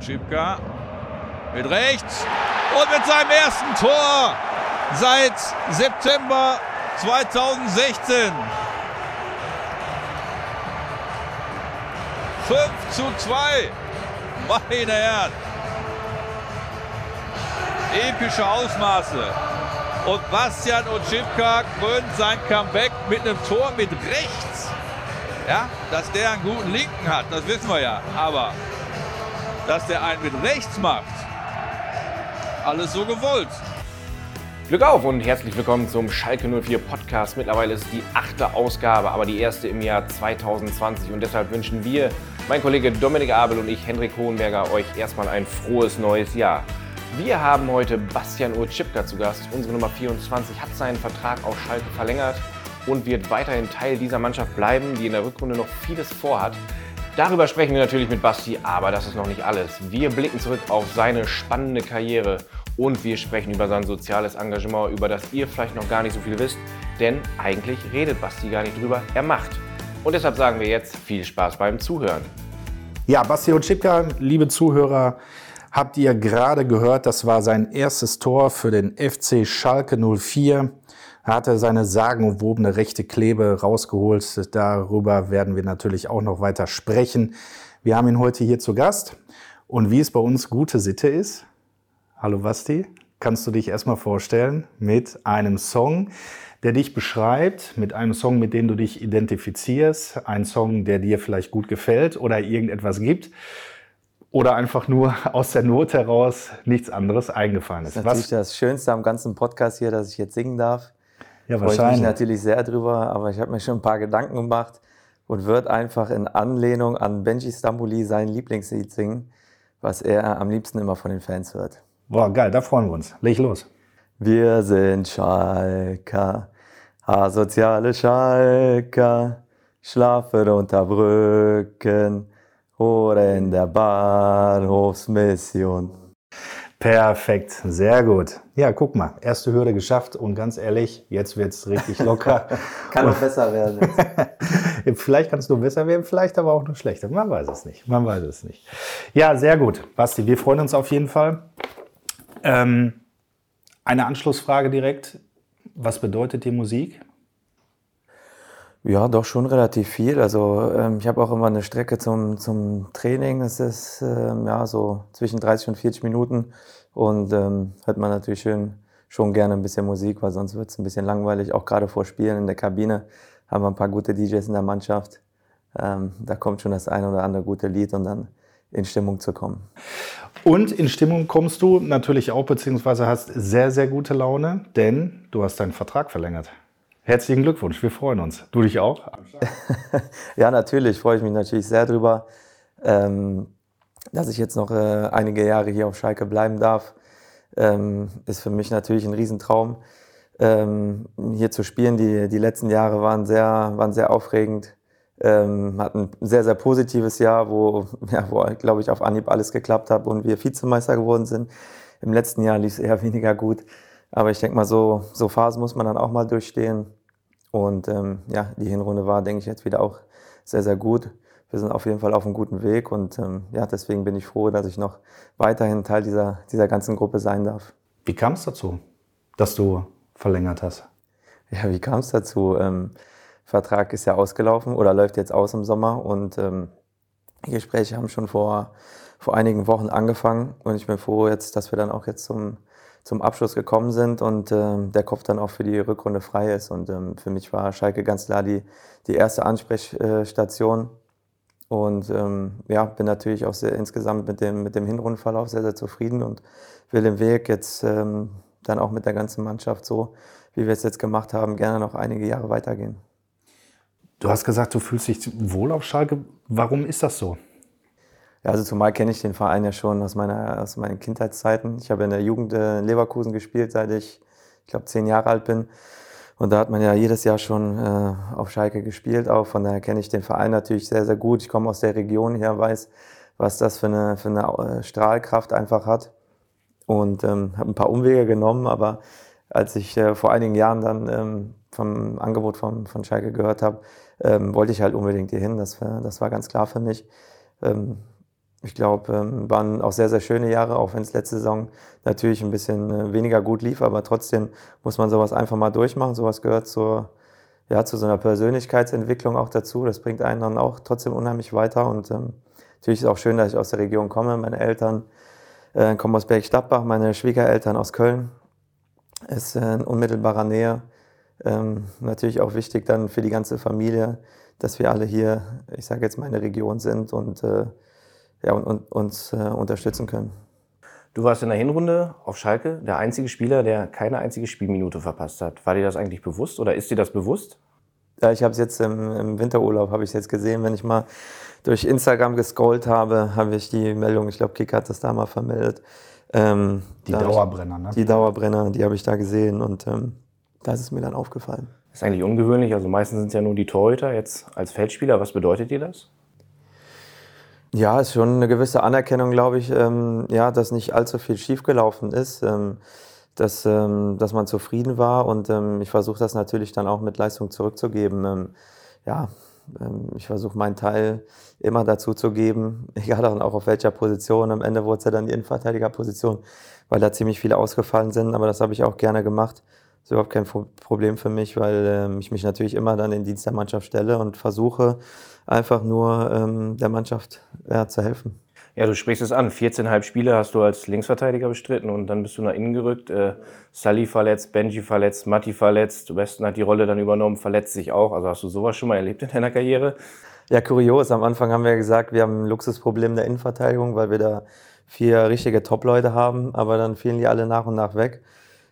Schipka mit rechts und mit seinem ersten Tor seit September 2016. 5 zu 2. Meine Herren. Epische Ausmaße. Und Bastian Oczipka krönt sein Comeback mit einem Tor mit rechts. Ja, dass der einen guten Linken hat, das wissen wir ja. Aber dass der einen mit rechts macht, alles so gewollt. Glück auf und herzlich willkommen zum Schalke 04 Podcast. Mittlerweile ist die achte Ausgabe, aber die erste im Jahr 2020 und deshalb wünschen wir, mein Kollege Dominik Abel und ich, Henrik Hohenberger, euch erstmal ein frohes neues Jahr. Wir haben heute Bastian Urchipka zu Gast. Unsere Nummer 24 hat seinen Vertrag auf Schalke verlängert und wird weiterhin Teil dieser Mannschaft bleiben, die in der Rückrunde noch vieles vorhat. Darüber sprechen wir natürlich mit Basti, aber das ist noch nicht alles. Wir blicken zurück auf seine spannende Karriere und wir sprechen über sein soziales Engagement, über das ihr vielleicht noch gar nicht so viel wisst, denn eigentlich redet Basti gar nicht drüber, er macht. Und deshalb sagen wir jetzt viel Spaß beim Zuhören. Ja, Basti Otschipka, liebe Zuhörer, habt ihr gerade gehört, das war sein erstes Tor für den FC Schalke 04. Er hatte seine sagenumwobene rechte Klebe rausgeholt. Darüber werden wir natürlich auch noch weiter sprechen. Wir haben ihn heute hier zu Gast. Und wie es bei uns gute Sitte ist, Hallo Basti, kannst du dich erstmal vorstellen mit einem Song, der dich beschreibt, mit einem Song, mit dem du dich identifizierst, ein Song, der dir vielleicht gut gefällt oder irgendetwas gibt oder einfach nur aus der Not heraus nichts anderes eingefallen ist. Das ist natürlich Was? das Schönste am ganzen Podcast hier, dass ich jetzt singen darf. Ja, wahrscheinlich. Freue ich mich natürlich sehr drüber, aber ich habe mir schon ein paar Gedanken gemacht und würde einfach in Anlehnung an Benji Stambuli sein Lieblingslied singen, was er am liebsten immer von den Fans hört. Boah, geil, da freuen wir uns. Leg los. Wir sind Schalker, asoziale Schalker, schlafen unter Brücken oder in der Bahnhofsmission. Perfekt, sehr gut. Ja, guck mal, erste Hürde geschafft und ganz ehrlich, jetzt wird es richtig locker. Kann noch besser werden. vielleicht kannst du besser werden, vielleicht aber auch noch schlechter. Man weiß es nicht. Man weiß es nicht. Ja, sehr gut. Basti, wir freuen uns auf jeden Fall. Ähm, eine Anschlussfrage direkt. Was bedeutet dir Musik? Ja, doch schon relativ viel. Also ähm, ich habe auch immer eine Strecke zum, zum Training. Das ist ähm, ja so zwischen 30 und 40 Minuten. Und ähm, hört man natürlich schön, schon gerne ein bisschen Musik, weil sonst wird es ein bisschen langweilig. Auch gerade vor Spielen in der Kabine haben wir ein paar gute DJs in der Mannschaft. Ähm, da kommt schon das eine oder andere gute Lied und dann in Stimmung zu kommen. Und in Stimmung kommst du natürlich auch, beziehungsweise hast sehr, sehr gute Laune, denn du hast deinen Vertrag verlängert. Herzlichen Glückwunsch, wir freuen uns. Du dich auch? ja, natürlich, freue ich mich natürlich sehr drüber, ähm, dass ich jetzt noch äh, einige Jahre hier auf Schalke bleiben darf. Ähm, ist für mich natürlich ein Riesentraum, ähm, hier zu spielen. Die, die letzten Jahre waren sehr, waren sehr aufregend. Ähm, hat ein sehr, sehr positives Jahr, wo, ja, wo glaube ich, auf Anhieb alles geklappt hat und wir Vizemeister geworden sind. Im letzten Jahr lief es eher weniger gut. Aber ich denke mal, so, so Phasen muss man dann auch mal durchstehen. Und ähm, ja, die Hinrunde war, denke ich, jetzt wieder auch sehr, sehr gut. Wir sind auf jeden Fall auf einem guten Weg und ähm, ja, deswegen bin ich froh, dass ich noch weiterhin Teil dieser, dieser ganzen Gruppe sein darf. Wie kam es dazu, dass du verlängert hast? Ja, wie kam es dazu? Ähm, Vertrag ist ja ausgelaufen oder läuft jetzt aus im Sommer und ähm, die Gespräche haben schon vor, vor einigen Wochen angefangen und ich bin froh jetzt, dass wir dann auch jetzt zum, zum Abschluss gekommen sind und ähm, der Kopf dann auch für die Rückrunde frei ist. Und ähm, für mich war Schalke ganz klar die, die erste Ansprechstation. Und ähm, ja, bin natürlich auch sehr, insgesamt mit dem, mit dem Hinrundenverlauf sehr, sehr zufrieden und will den Weg jetzt ähm, dann auch mit der ganzen Mannschaft so, wie wir es jetzt gemacht haben, gerne noch einige Jahre weitergehen. Du hast gesagt, du fühlst dich wohl auf Schalke. Warum ist das so? Ja, also zumal kenne ich den Verein ja schon aus, meiner, aus meinen Kindheitszeiten. Ich habe in der Jugend in Leverkusen gespielt, seit ich, ich glaube, zehn Jahre alt bin. Und da hat man ja jedes Jahr schon äh, auf Schalke gespielt auch. Von daher kenne ich den Verein natürlich sehr, sehr gut. Ich komme aus der Region her, weiß, was das für eine, für eine äh, Strahlkraft einfach hat. Und ähm, habe ein paar Umwege genommen, aber als ich äh, vor einigen Jahren dann ähm, vom Angebot von, von Schalke gehört habe, ähm, wollte ich halt unbedingt hier hin. Das, das war ganz klar für mich. Ähm, ich glaube, ähm, waren auch sehr, sehr schöne Jahre, auch wenn es letzte Saison natürlich ein bisschen äh, weniger gut lief, aber trotzdem muss man sowas einfach mal durchmachen. Sowas gehört zur, ja, zu so einer Persönlichkeitsentwicklung auch dazu. Das bringt einen dann auch trotzdem unheimlich weiter und ähm, natürlich ist auch schön, dass ich aus der Region komme. Meine Eltern äh, kommen aus Bergstadtbach, meine Schwiegereltern aus Köln. Ist äh, in unmittelbarer Nähe. Ähm, natürlich auch wichtig dann für die ganze Familie, dass wir alle hier, ich sage jetzt mal in der Region sind und, äh, ja, und, und uns äh, unterstützen können. Du warst in der Hinrunde auf Schalke der einzige Spieler, der keine einzige Spielminute verpasst hat. War dir das eigentlich bewusst oder ist dir das bewusst? Ja, ich habe es jetzt im, im Winterurlaub, habe ich jetzt gesehen, wenn ich mal durch Instagram gescrollt habe, habe ich die Meldung, ich glaube, Kick hat das da mal vermeldet. Ähm, die Dauerbrenner, ne? Die Dauerbrenner, die habe ich da gesehen und ähm, da ist es mir dann aufgefallen. Das ist eigentlich ungewöhnlich, also meistens sind es ja nur die Torhüter. Jetzt als Feldspieler, was bedeutet dir das? Ja, ist schon eine gewisse Anerkennung, glaube ich, ähm, ja, dass nicht allzu viel schiefgelaufen ist, ähm, dass, ähm, dass man zufrieden war und ähm, ich versuche das natürlich dann auch mit Leistung zurückzugeben. Ähm, ja, ähm, ich versuche meinen Teil immer dazu zu geben, egal dann auch auf welcher Position. Am Ende wurde es ja dann die Innenverteidigerposition, weil da ziemlich viele ausgefallen sind, aber das habe ich auch gerne gemacht. Das ist überhaupt kein Problem für mich, weil ich mich natürlich immer dann in Dienst der Mannschaft stelle und versuche einfach nur ähm, der Mannschaft ja, zu helfen. Ja, du sprichst es an. 14,5 Spiele hast du als Linksverteidiger bestritten und dann bist du nach innen gerückt. Äh, Sully verletzt, Benji verletzt, Matti verletzt. Weston hat die Rolle dann übernommen, verletzt sich auch. Also hast du sowas schon mal erlebt in deiner Karriere? Ja, kurios. Am Anfang haben wir gesagt, wir haben ein Luxusproblem der Innenverteidigung, weil wir da vier richtige Top-Leute haben, aber dann fielen die alle nach und nach weg.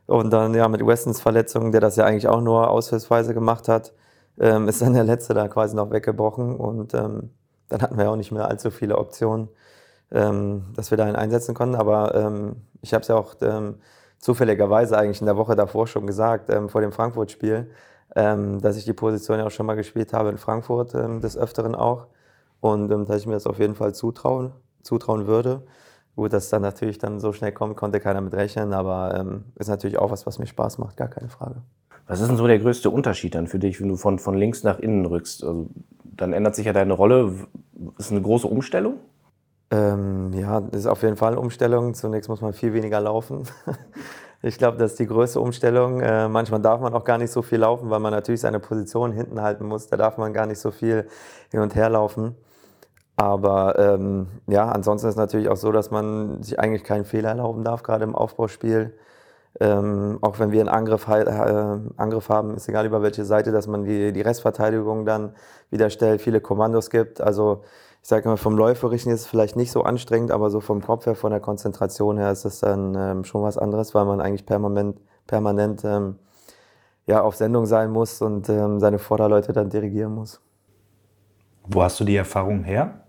Und dann ja mit Westons Verletzung, der das ja eigentlich auch nur aushilfsweise gemacht hat, ähm, ist dann der letzte da quasi noch weggebrochen. Und ähm, dann hatten wir auch nicht mehr allzu viele Optionen ähm, dass wir da einen einsetzen konnten. Aber ähm, ich habe es ja auch ähm, zufälligerweise eigentlich in der Woche davor schon gesagt, ähm, vor dem Frankfurt-Spiel, dass ich die Position ja auch schon mal gespielt habe in Frankfurt, des Öfteren auch. Und dass ich mir das auf jeden Fall zutrauen, zutrauen würde. Gut, dass dann natürlich dann so schnell kommt, konnte keiner mit rechnen, aber ist natürlich auch was, was mir Spaß macht, gar keine Frage. Was ist denn so der größte Unterschied dann für dich, wenn du von, von links nach innen rückst? Also, dann ändert sich ja deine Rolle. Ist eine große Umstellung? Ähm, ja, das ist auf jeden Fall eine Umstellung. Zunächst muss man viel weniger laufen. ich glaube, das ist die größte Umstellung. Äh, manchmal darf man auch gar nicht so viel laufen, weil man natürlich seine Position hinten halten muss. Da darf man gar nicht so viel hin und her laufen. Aber ähm, ja, ansonsten ist es natürlich auch so, dass man sich eigentlich keinen Fehler erlauben darf, gerade im Aufbauspiel. Ähm, auch wenn wir einen Angriff, äh, Angriff haben, ist egal über welche Seite, dass man die, die Restverteidigung dann wieder stellt, viele Kommandos gibt. Also ich sage mal, vom Läuferischen ist es vielleicht nicht so anstrengend, aber so vom Kopf her, von der Konzentration her ist es dann ähm, schon was anderes, weil man eigentlich permanent, permanent ähm, ja, auf Sendung sein muss und ähm, seine Vorderleute dann dirigieren muss. Wo hast du die Erfahrung her?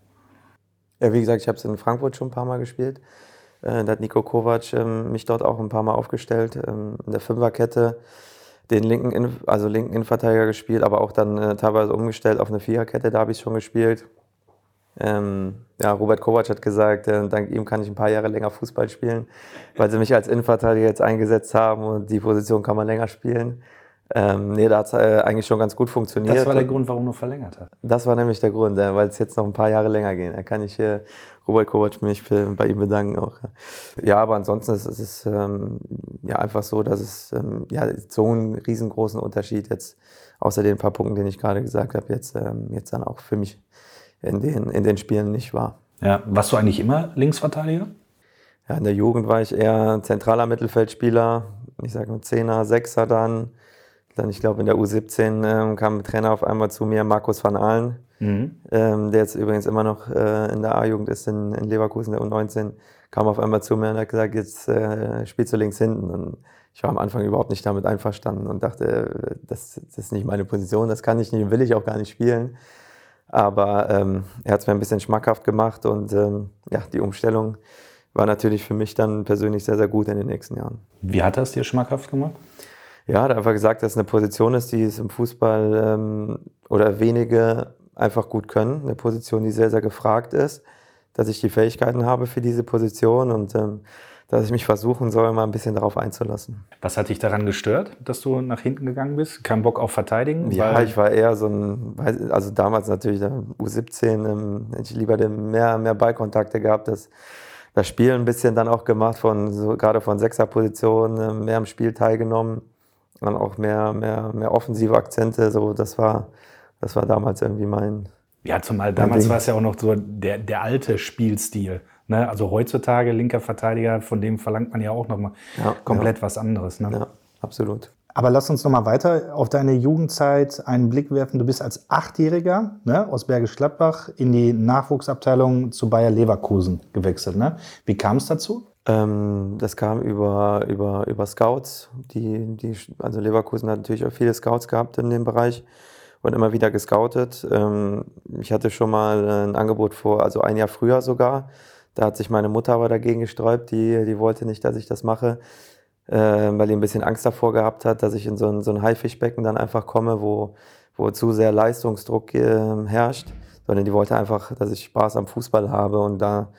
Ja, wie gesagt, ich habe es in Frankfurt schon ein paar Mal gespielt. Äh, da hat Nico Kovac ähm, mich dort auch ein paar Mal aufgestellt. Ähm, in der Fünferkette den linken, also linken Innenverteidiger gespielt, aber auch dann äh, teilweise umgestellt auf eine Viererkette, da habe ich schon gespielt. Ähm, ja, Robert Kovac hat gesagt, äh, dank ihm kann ich ein paar Jahre länger Fußball spielen, weil sie mich als Innenverteidiger jetzt eingesetzt haben und die Position kann man länger spielen. Ähm, nee, da hat es äh, eigentlich schon ganz gut funktioniert. Das war der Grund, warum du verlängert hast. Das war nämlich der Grund, äh, weil es jetzt noch ein paar Jahre länger geht. Da kann ich hier Robert Kovac mich bei ihm bedanken auch. Ja, aber ansonsten ist es ähm, ja einfach so, dass es ähm, ja so einen riesengroßen Unterschied jetzt, außer den paar Punkten, den ich gerade gesagt habe, jetzt, ähm, jetzt dann auch für mich in den, in den Spielen nicht war. Ja, warst du eigentlich immer Linksverteidiger? Ja, in der Jugend war ich eher zentraler Mittelfeldspieler. Ich sage mal Zehner, Sechser dann. Dann, ich glaube, in der U17 ähm, kam ein Trainer auf einmal zu mir, Markus van Aalen, mhm. ähm, der jetzt übrigens immer noch äh, in der A-Jugend ist, in, in, Leverkusen, der U19, kam auf einmal zu mir und hat gesagt, jetzt äh, spielst du links hinten. Und ich war am Anfang überhaupt nicht damit einverstanden und dachte, das, das ist nicht meine Position, das kann ich nicht, will ich auch gar nicht spielen. Aber ähm, er hat es mir ein bisschen schmackhaft gemacht und ähm, ja, die Umstellung war natürlich für mich dann persönlich sehr, sehr gut in den nächsten Jahren. Wie hat er es dir schmackhaft gemacht? Ja, er hat einfach gesagt, dass es eine Position ist, die es im Fußball ähm, oder wenige einfach gut können. Eine Position, die sehr, sehr gefragt ist. dass ich die Fähigkeiten habe für diese Position und ähm, dass ich mich versuchen soll, mal ein bisschen darauf einzulassen. Was hat dich daran gestört, dass du nach hinten gegangen bist? Kein Bock auf Verteidigen? Ja, ich war eher so ein, also damals natürlich der U17, ähm, hätte ich lieber mehr, mehr Ballkontakte gehabt, das, das Spiel ein bisschen dann auch gemacht, von, so, gerade von Sechserposition, äh, mehr am Spiel teilgenommen, dann auch mehr, mehr, mehr offensive Akzente, so, das war, das war damals irgendwie mein. Ja, zumal damals war es ja auch noch so der, der alte Spielstil. Ne? Also heutzutage linker Verteidiger, von dem verlangt man ja auch nochmal ja, komplett ja. was anderes. Ne? Ja, absolut. Aber lass uns noch mal weiter auf deine Jugendzeit einen Blick werfen. Du bist als Achtjähriger ne, aus Bergisch Gladbach in die Nachwuchsabteilung zu Bayer Leverkusen gewechselt. Ne? Wie kam es dazu? Ähm, das kam über, über, über Scouts. Die, die, also Leverkusen hat natürlich auch viele Scouts gehabt in dem Bereich und immer wieder gescoutet. Ähm, ich hatte schon mal ein Angebot vor, also ein Jahr früher sogar, da hat sich meine Mutter aber dagegen gesträubt, die, die wollte nicht, dass ich das mache, äh, weil die ein bisschen Angst davor gehabt hat, dass ich in so ein, so ein Haifischbecken dann einfach komme, wo, wo zu sehr Leistungsdruck äh, herrscht, sondern die wollte einfach, dass ich Spaß am Fußball habe und da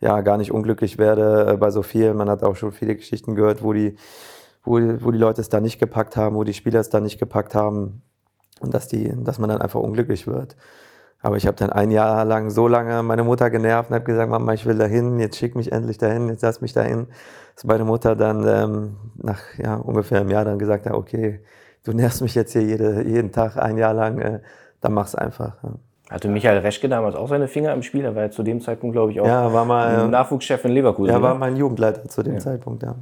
ja gar nicht unglücklich werde äh, bei so viel. Man hat auch schon viele Geschichten gehört, wo die, wo, wo die Leute es da nicht gepackt haben, wo die Spieler es da nicht gepackt haben und dass, die, dass man dann einfach unglücklich wird. Aber ich habe dann ein Jahr lang so lange meine Mutter genervt und habe gesagt, Mama, ich will dahin, jetzt schick mich endlich dahin, jetzt lass mich dahin. Dass meine Mutter dann ähm, nach ja, ungefähr einem Jahr dann gesagt hat, okay, du nervst mich jetzt hier jede, jeden Tag ein Jahr lang, äh, dann mach's einfach. Ja. Hatte Michael Reschke damals auch seine Finger im Spiel? Er war ja zu dem Zeitpunkt, glaube ich, auch ja, war mal, Nachwuchschef in Leverkusen. Ja, war mein Jugendleiter zu dem ja. Zeitpunkt, ja.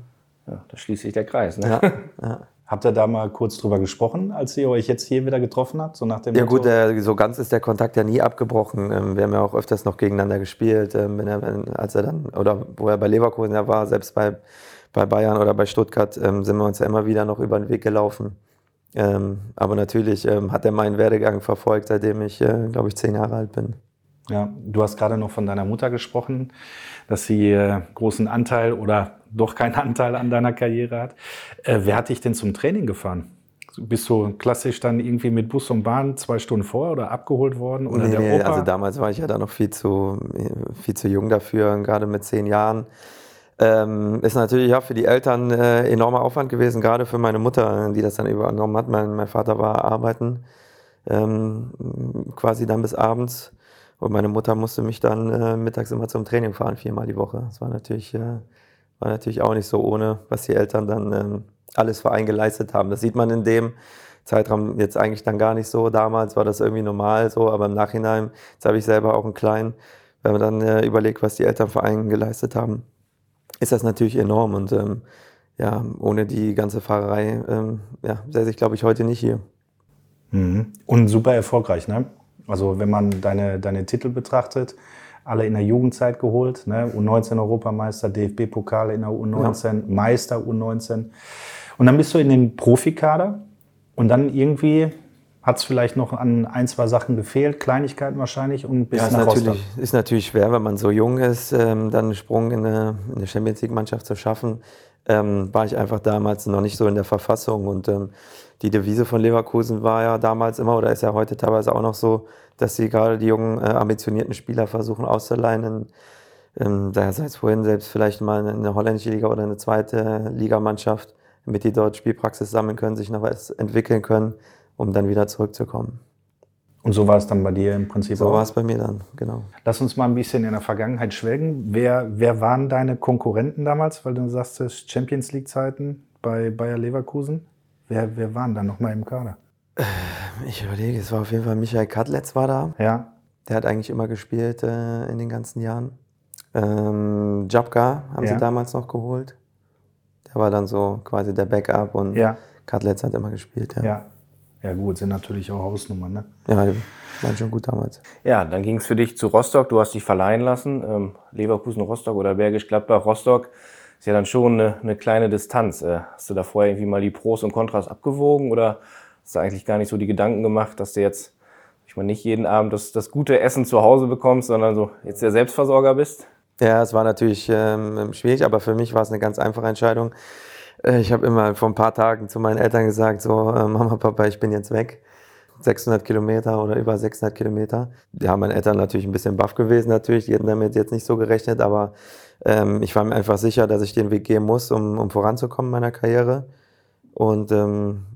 Ja, da schließt sich der Kreis. Ne? Ja, ja. Habt ihr da mal kurz drüber gesprochen, als ihr euch jetzt hier wieder getroffen habt? So nach dem ja Motto? gut, äh, so ganz ist der Kontakt ja nie abgebrochen. Ähm, wir haben ja auch öfters noch gegeneinander gespielt, ähm, wenn er, als er dann, oder wo er bei Leverkusen ja war, selbst bei, bei Bayern oder bei Stuttgart, ähm, sind wir uns ja immer wieder noch über den Weg gelaufen. Ähm, aber natürlich ähm, hat er meinen Werdegang verfolgt, seitdem ich, äh, glaube ich, zehn Jahre alt bin. Ja, du hast gerade noch von deiner Mutter gesprochen, dass sie äh, großen Anteil oder doch keinen Anteil an deiner Karriere hat. Äh, wer hat dich denn zum Training gefahren? Bist du klassisch dann irgendwie mit Bus und Bahn zwei Stunden vorher oder abgeholt worden? Oder nee, der nee, also damals war ich ja da noch viel zu, viel zu jung dafür, gerade mit zehn Jahren. Ähm, ist natürlich ja für die Eltern äh, enormer Aufwand gewesen, gerade für meine Mutter, die das dann übernommen hat. Mein, mein Vater war arbeiten, ähm, quasi dann bis abends. Und meine Mutter musste mich dann äh, mittags immer zum Training fahren, viermal die Woche. Das war natürlich äh, war natürlich auch nicht so ohne, was die Eltern dann ähm, alles für einen geleistet haben. Das sieht man in dem Zeitraum jetzt eigentlich dann gar nicht so. Damals war das irgendwie normal so, aber im Nachhinein, jetzt habe ich selber auch einen kleinen, wenn man dann äh, überlegt, was die Eltern für einen geleistet haben, ist das natürlich enorm. Und ähm, ja, ohne die ganze Fahrerei ähm, ja, säße ich, glaube ich, heute nicht hier. Mhm. Und super erfolgreich, ne? Also wenn man deine, deine Titel betrachtet, alle in der Jugendzeit geholt. Ne? U19 Europameister, DFB-Pokal in der U19, ja. Meister U19. Und dann bist du in den Profikader und dann irgendwie hat es vielleicht noch an ein, zwei Sachen gefehlt, Kleinigkeiten wahrscheinlich und bis ja, nach ist natürlich, ist natürlich schwer, wenn man so jung ist, ähm, dann einen Sprung in eine, in eine Champions League-Mannschaft zu schaffen. Ähm, war ich einfach damals noch nicht so in der Verfassung und ähm, die Devise von Leverkusen war ja damals immer oder ist ja heute teilweise auch noch so, dass sie gerade die jungen, äh, ambitionierten Spieler versuchen auszuleihen. Ähm, daher sei es vorhin selbst vielleicht mal eine holländische Liga oder eine zweite Ligamannschaft, damit die dort Spielpraxis sammeln können, sich noch was entwickeln können, um dann wieder zurückzukommen. Und so war es dann bei dir im Prinzip so auch? So war es bei mir dann, genau. Lass uns mal ein bisschen in der Vergangenheit schwelgen. Wer, wer waren deine Konkurrenten damals, weil du sagst, Champions League-Zeiten bei Bayer Leverkusen? Wer, wer waren da nochmal im Kader? Ich überlege, es war auf jeden Fall Michael Kadletz war da. Ja. Der hat eigentlich immer gespielt äh, in den ganzen Jahren. Ähm, Jabka haben ja. sie damals noch geholt. Der war dann so quasi der Backup und ja. Kadletz hat immer gespielt. Ja. ja. Ja, gut, sind natürlich auch Hausnummern, ne? Ja, die waren schon gut damals. Ja, dann ging es für dich zu Rostock. Du hast dich verleihen lassen. Ähm, Leverkusen, Rostock oder Bergisch Gladbach, Rostock ist ja dann schon eine, eine kleine Distanz. Äh, hast du da vorher irgendwie mal die Pros und Kontras abgewogen oder hast du eigentlich gar nicht so die Gedanken gemacht, dass du jetzt, ich meine, nicht jeden Abend das, das gute Essen zu Hause bekommst, sondern so jetzt der Selbstversorger bist? Ja, es war natürlich ähm, schwierig, aber für mich war es eine ganz einfache Entscheidung. Äh, ich habe immer vor ein paar Tagen zu meinen Eltern gesagt, so, äh, Mama, Papa, ich bin jetzt weg. 600 Kilometer oder über 600 Kilometer. Ja, meine Eltern natürlich ein bisschen baff gewesen natürlich, die hätten damit jetzt nicht so gerechnet, aber ähm, ich war mir einfach sicher, dass ich den Weg gehen muss, um, um voranzukommen in meiner Karriere. Und ähm,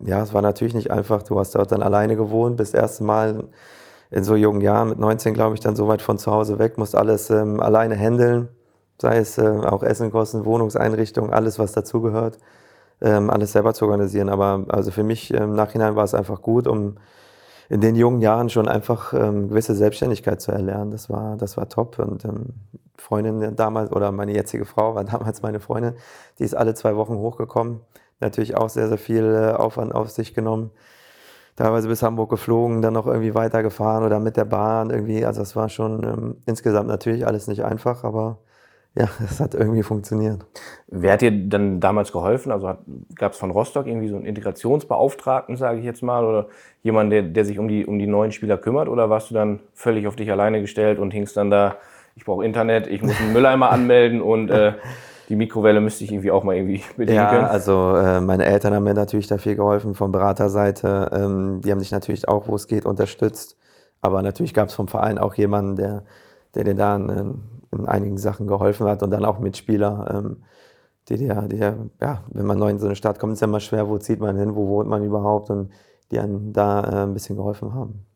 ja, es war natürlich nicht einfach. Du hast dort dann alleine gewohnt, bist das erste Mal in so jungen Jahren, mit 19 glaube ich, dann so weit von zu Hause weg, musst alles ähm, alleine handeln, sei es äh, auch Essenkosten, Wohnungseinrichtung, alles, was dazugehört, ähm, alles selber zu organisieren. Aber also für mich im Nachhinein war es einfach gut, um in den jungen Jahren schon einfach ähm, gewisse Selbstständigkeit zu erlernen. Das war, das war top. Und ähm, Freundin damals, oder meine jetzige Frau war damals meine Freundin, die ist alle zwei Wochen hochgekommen. Natürlich auch sehr, sehr viel äh, Aufwand auf sich genommen. Teilweise bis Hamburg geflogen, dann noch irgendwie weitergefahren oder mit der Bahn irgendwie. Also es war schon ähm, insgesamt natürlich alles nicht einfach, aber ja, es hat irgendwie funktioniert. Wer hat dir dann damals geholfen? Also gab es von Rostock irgendwie so einen Integrationsbeauftragten, sage ich jetzt mal, oder jemanden, der, der sich um die, um die neuen Spieler kümmert? Oder warst du dann völlig auf dich alleine gestellt und hingst dann da, ich brauche Internet, ich muss einen Mülleimer anmelden und äh, die Mikrowelle müsste ich irgendwie auch mal irgendwie bedienen ja, können? also äh, meine Eltern haben mir natürlich da viel geholfen, von Beraterseite. Ähm, die haben sich natürlich auch, wo es geht, unterstützt. Aber natürlich gab es vom Verein auch jemanden, der, der dir da einen, in einigen Sachen geholfen hat und dann auch Mitspieler, ähm, die dir, die ja, wenn man neu in so eine Stadt kommt, ist ja immer schwer, wo zieht man hin, wo wohnt man überhaupt und die einem da äh, ein bisschen geholfen haben.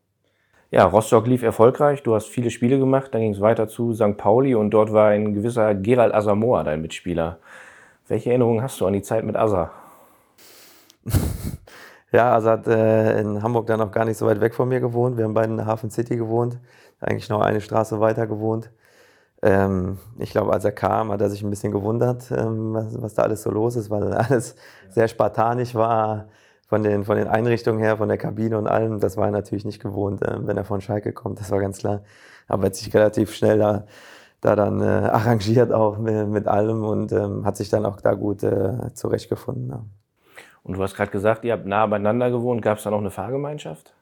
Ja, Rostock lief erfolgreich, du hast viele Spiele gemacht, dann ging es weiter zu St. Pauli und dort war ein gewisser Gerald Asamoah dein Mitspieler. Welche Erinnerungen hast du an die Zeit mit Asa? ja, Asa hat äh, in Hamburg dann noch gar nicht so weit weg von mir gewohnt. Wir haben beide in der Hafen City gewohnt, eigentlich noch eine Straße weiter gewohnt. Ähm, ich glaube, als er kam, hat er sich ein bisschen gewundert, ähm, was, was, da alles so los ist, weil alles sehr spartanisch war von den, von den Einrichtungen her, von der Kabine und allem. Das war er natürlich nicht gewohnt, äh, wenn er von Schalke kommt, das war ganz klar. Aber er hat sich relativ schnell da, da dann äh, arrangiert auch mit, mit allem und ähm, hat sich dann auch da gut äh, zurechtgefunden. Ja. Und du hast gerade gesagt, ihr habt nah beieinander gewohnt. Gab es da noch eine Fahrgemeinschaft?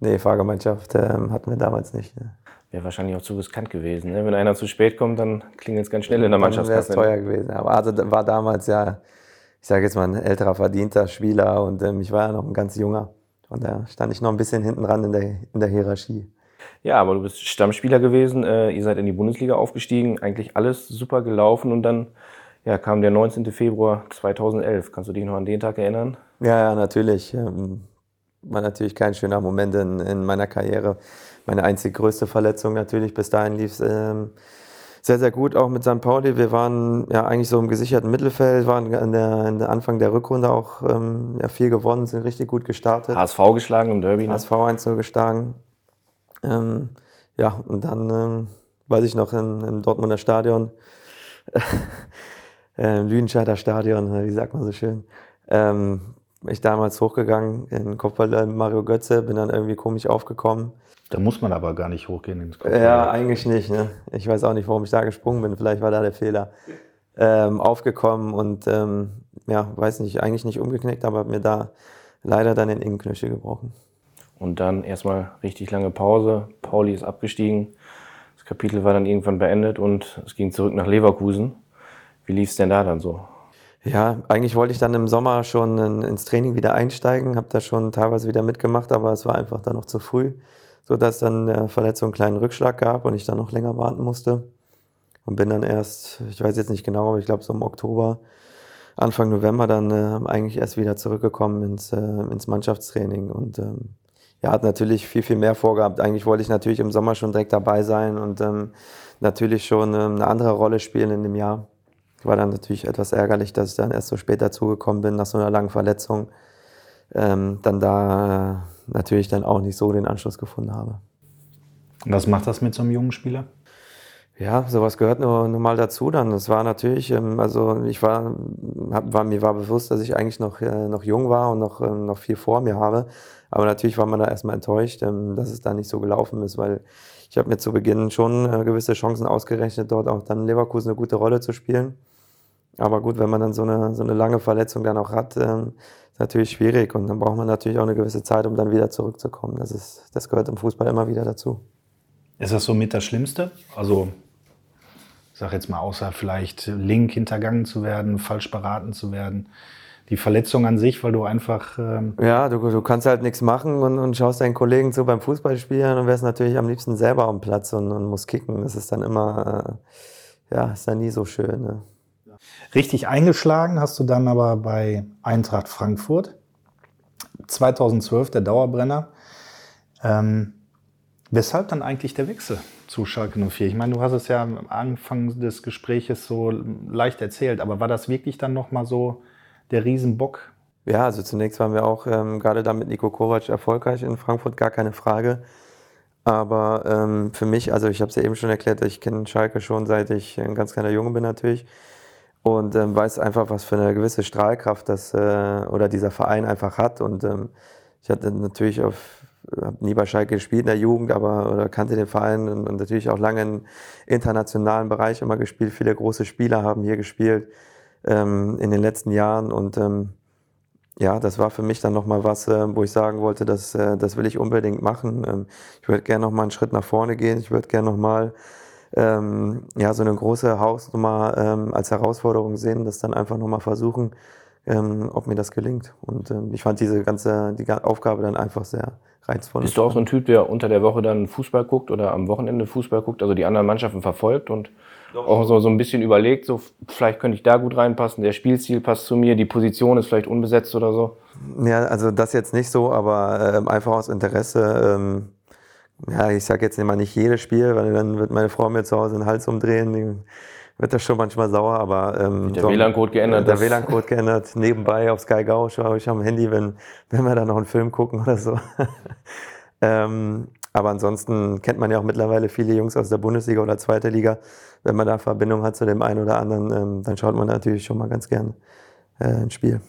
Nee, Fahrgemeinschaft ähm, hatten wir damals nicht. Ne wäre wahrscheinlich auch zu riskant gewesen. Ne? Wenn einer zu spät kommt, dann klingelt es ganz schnell in der Mannschaft. Dann wäre es teuer gewesen. Aber also war damals ja, ich sage jetzt mal, ein älterer verdienter Spieler und ähm, ich war ja noch ein ganz junger. Und da stand ich noch ein bisschen hinten dran in der, in der Hierarchie. Ja, aber du bist Stammspieler gewesen, äh, ihr seid in die Bundesliga aufgestiegen, eigentlich alles super gelaufen und dann ja, kam der 19. Februar 2011. Kannst du dich noch an den Tag erinnern? Ja, ja, natürlich. Ähm, war natürlich kein schöner Moment in, in meiner Karriere meine einzig größte Verletzung natürlich. Bis dahin lief es ähm, sehr, sehr gut, auch mit St. Pauli. Wir waren ja eigentlich so im gesicherten Mittelfeld, waren in der, in der Anfang der Rückrunde auch ähm, ja, viel gewonnen, sind richtig gut gestartet. HSV geschlagen im Derby. Ne? HSV 1 geschlagen. Ähm, ja, und dann ähm, weiß ich noch in, im Dortmunder Stadion, äh, Lüdenscheider Stadion, wie sagt man so schön, ähm, ich damals hochgegangen in Kopfball Mario Götze, bin dann irgendwie komisch aufgekommen da muss man aber gar nicht hochgehen ins Kopf. Ja, eigentlich nicht. Ne? Ich weiß auch nicht, warum ich da gesprungen bin. Vielleicht war da der Fehler. Ähm, aufgekommen und ähm, ja, weiß nicht, eigentlich nicht umgeknickt, aber habe mir da leider dann den Innenknöchel gebrochen. Und dann erstmal richtig lange Pause. Pauli ist abgestiegen. Das Kapitel war dann irgendwann beendet und es ging zurück nach Leverkusen. Wie lief es denn da dann so? Ja, eigentlich wollte ich dann im Sommer schon ins Training wieder einsteigen, habe da schon teilweise wieder mitgemacht, aber es war einfach dann noch zu früh sodass dann der Verletzung einen kleinen Rückschlag gab und ich dann noch länger warten musste. Und bin dann erst, ich weiß jetzt nicht genau, aber ich glaube so im Oktober, Anfang November dann äh, eigentlich erst wieder zurückgekommen ins, äh, ins Mannschaftstraining. Und ähm, ja, hat natürlich viel, viel mehr vorgehabt. Eigentlich wollte ich natürlich im Sommer schon direkt dabei sein und ähm, natürlich schon ähm, eine andere Rolle spielen in dem Jahr. War dann natürlich etwas ärgerlich, dass ich dann erst so spät dazugekommen bin nach so einer langen Verletzung. Ähm, dann da äh, natürlich dann auch nicht so den Anschluss gefunden habe. Was macht das mit so einem jungen Spieler? Ja, sowas gehört nur, nur mal dazu dann. Es war natürlich, ähm, also ich war, war, mir war bewusst, dass ich eigentlich noch, äh, noch jung war und noch, ähm, noch viel vor mir habe. Aber natürlich war man da erstmal enttäuscht, ähm, dass es da nicht so gelaufen ist, weil ich habe mir zu Beginn schon äh, gewisse Chancen ausgerechnet, dort auch dann Leverkusen eine gute Rolle zu spielen. Aber gut, wenn man dann so eine, so eine lange Verletzung dann auch hat, ist natürlich schwierig und dann braucht man natürlich auch eine gewisse Zeit, um dann wieder zurückzukommen. Das, ist, das gehört im Fußball immer wieder dazu. Ist das somit das Schlimmste? Also, ich sage jetzt mal, außer vielleicht Link hintergangen zu werden, falsch beraten zu werden. die Verletzung an sich, weil du einfach. Ähm ja, du, du kannst halt nichts machen und, und schaust deinen Kollegen zu beim Fußballspielen und wärst natürlich am liebsten selber am Platz und, und musst kicken. Das ist dann immer, äh, ja, ist dann nie so schön. Ne? Richtig eingeschlagen hast du dann aber bei Eintracht Frankfurt. 2012 der Dauerbrenner. Ähm, weshalb dann eigentlich der Wechsel zu Schalke 04? Ich meine, du hast es ja am Anfang des Gespräches so leicht erzählt, aber war das wirklich dann nochmal so der Riesenbock? Ja, also zunächst waren wir auch ähm, gerade da mit Nico Kovac erfolgreich in Frankfurt, gar keine Frage. Aber ähm, für mich, also ich habe es ja eben schon erklärt, ich kenne Schalke schon seit ich ein ganz kleiner Junge bin natürlich und ähm, weiß einfach, was für eine gewisse Strahlkraft das äh, oder dieser Verein einfach hat. Und ähm, ich hatte natürlich auf habe nie bei Schalke gespielt in der Jugend, aber oder kannte den Verein und, und, natürlich auch lange im internationalen Bereich immer gespielt. Viele große Spieler haben hier gespielt ähm, in den letzten Jahren und ähm, ja, das war für mich dann nochmal was, äh, wo ich sagen wollte, dass, äh, das will ich unbedingt machen. Ähm, ich würde gerne nochmal einen Schritt nach vorne gehen. Ich würde gerne nochmal ähm, ja, so eine große Hausnummer ähm, als Herausforderung sehen, das dann einfach nochmal versuchen, ähm, ob mir das gelingt. Und ähm, ich fand diese ganze die Aufgabe dann einfach sehr reizvoll. Bist du auch so ein Typ, der unter der Woche dann Fußball guckt oder am Wochenende Fußball guckt, also die anderen Mannschaften verfolgt und Doch. auch so, so ein bisschen überlegt, so vielleicht könnte ich da gut reinpassen, der Spielstil passt zu mir, die Position ist vielleicht unbesetzt oder so? Ja, also das jetzt nicht so, aber ähm, einfach aus Interesse. Ähm, ja, ich sage jetzt immer nicht jedes Spiel, weil dann wird meine Frau mir zu Hause den Hals umdrehen. Die, wird das schon manchmal sauer, aber ähm, der so, WLAN-Code geändert. Der WLAN-Code geändert. Nebenbei auf Sky Go schaue ich am Handy, wenn, wenn wir da noch einen Film gucken oder so. ähm, aber ansonsten kennt man ja auch mittlerweile viele Jungs aus der Bundesliga oder zweiter Liga. Wenn man da Verbindung hat zu dem einen oder anderen, ähm, dann schaut man natürlich schon mal ganz gern äh, ein Spiel.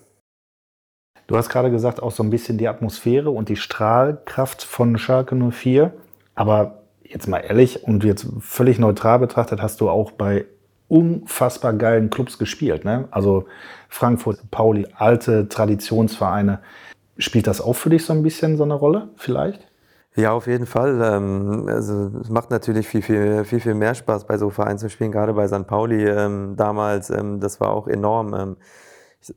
Du hast gerade gesagt, auch so ein bisschen die Atmosphäre und die Strahlkraft von Schalke 04. Aber jetzt mal ehrlich und jetzt völlig neutral betrachtet, hast du auch bei unfassbar geilen Clubs gespielt. Ne? Also Frankfurt, Pauli, alte Traditionsvereine. Spielt das auch für dich so ein bisschen so eine Rolle vielleicht? Ja, auf jeden Fall. Ähm, also es macht natürlich viel, viel, viel, viel mehr Spaß, bei so Vereinen zu spielen, gerade bei St. Pauli ähm, damals. Ähm, das war auch enorm.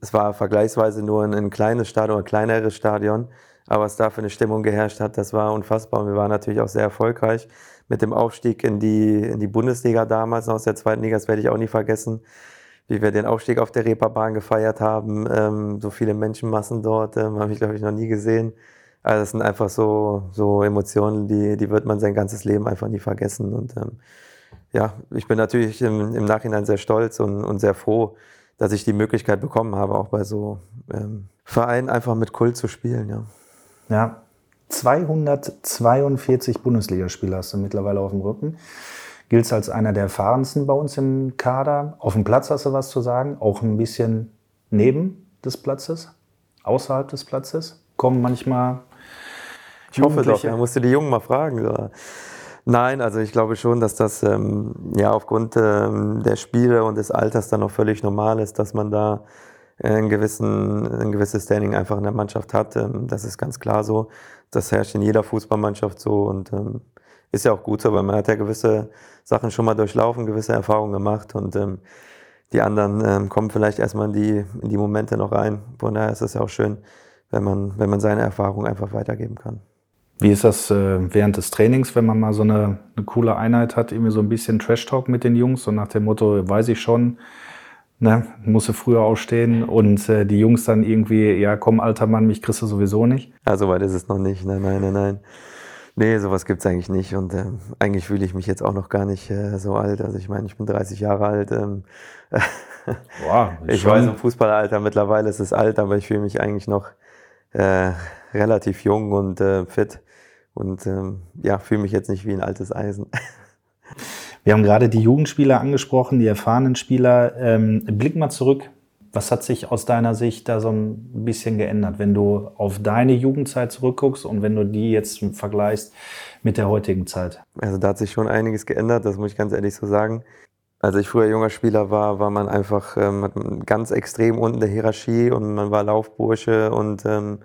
Es war vergleichsweise nur ein, kleines Stadion, ein kleineres Stadion, aber was da für eine Stimmung geherrscht hat, das war unfassbar. Und wir waren natürlich auch sehr erfolgreich mit dem Aufstieg in die, in die Bundesliga damals, aus der zweiten Liga, das werde ich auch nie vergessen, wie wir den Aufstieg auf der Reeperbahn gefeiert haben. Ähm, so viele Menschenmassen dort ähm, habe ich, glaube ich, noch nie gesehen. Also das sind einfach so, so Emotionen, die, die wird man sein ganzes Leben einfach nie vergessen. Und ähm, ja, ich bin natürlich im, im Nachhinein sehr stolz und, und sehr froh, dass ich die Möglichkeit bekommen habe, auch bei so ähm, Vereinen einfach mit Kult zu spielen. Ja. ja, 242 Bundesligaspiele hast du mittlerweile auf dem Rücken. Gilt als einer der erfahrensten bei uns im Kader. Auf dem Platz hast du was zu sagen, auch ein bisschen neben des Platzes, außerhalb des Platzes. Kommen manchmal. Ich hoffe doch, da musst du die Jungen mal fragen. Nein, also ich glaube schon, dass das ähm, ja aufgrund ähm, der Spiele und des Alters dann auch völlig normal ist, dass man da ein, gewissen, ein gewisses Standing einfach in der Mannschaft hat. Ähm, das ist ganz klar so. Das herrscht in jeder Fußballmannschaft so und ähm, ist ja auch gut so, weil man hat ja gewisse Sachen schon mal durchlaufen, gewisse Erfahrungen gemacht und ähm, die anderen kommen vielleicht erstmal in die, in die Momente noch rein. Von daher ist es ja auch schön, wenn man, wenn man seine Erfahrungen einfach weitergeben kann. Wie ist das äh, während des Trainings, wenn man mal so eine, eine coole Einheit hat, irgendwie so ein bisschen Trash-Talk mit den Jungs, so nach dem Motto, weiß ich schon, ne, musste früher aufstehen und äh, die Jungs dann irgendwie, ja komm, alter Mann, mich kriegst du sowieso nicht? Ja, so weit ist es noch nicht. Nein, nein, nein, nein. Nee, sowas gibt es eigentlich nicht. Und äh, eigentlich fühle ich mich jetzt auch noch gar nicht äh, so alt. Also ich meine, ich bin 30 Jahre alt. Ähm, wow, ich schon. weiß, im Fußballalter mittlerweile ist es alt, aber ich fühle mich eigentlich noch äh, relativ jung und äh, fit. Und ähm, ja, fühle mich jetzt nicht wie ein altes Eisen. Wir haben gerade die Jugendspieler angesprochen, die erfahrenen Spieler. Ähm, blick mal zurück. Was hat sich aus deiner Sicht da so ein bisschen geändert, wenn du auf deine Jugendzeit zurückguckst und wenn du die jetzt vergleichst mit der heutigen Zeit? Also da hat sich schon einiges geändert, das muss ich ganz ehrlich so sagen. Als ich früher junger Spieler war, war man einfach ähm, ganz extrem unten der Hierarchie und man war Laufbursche und ähm,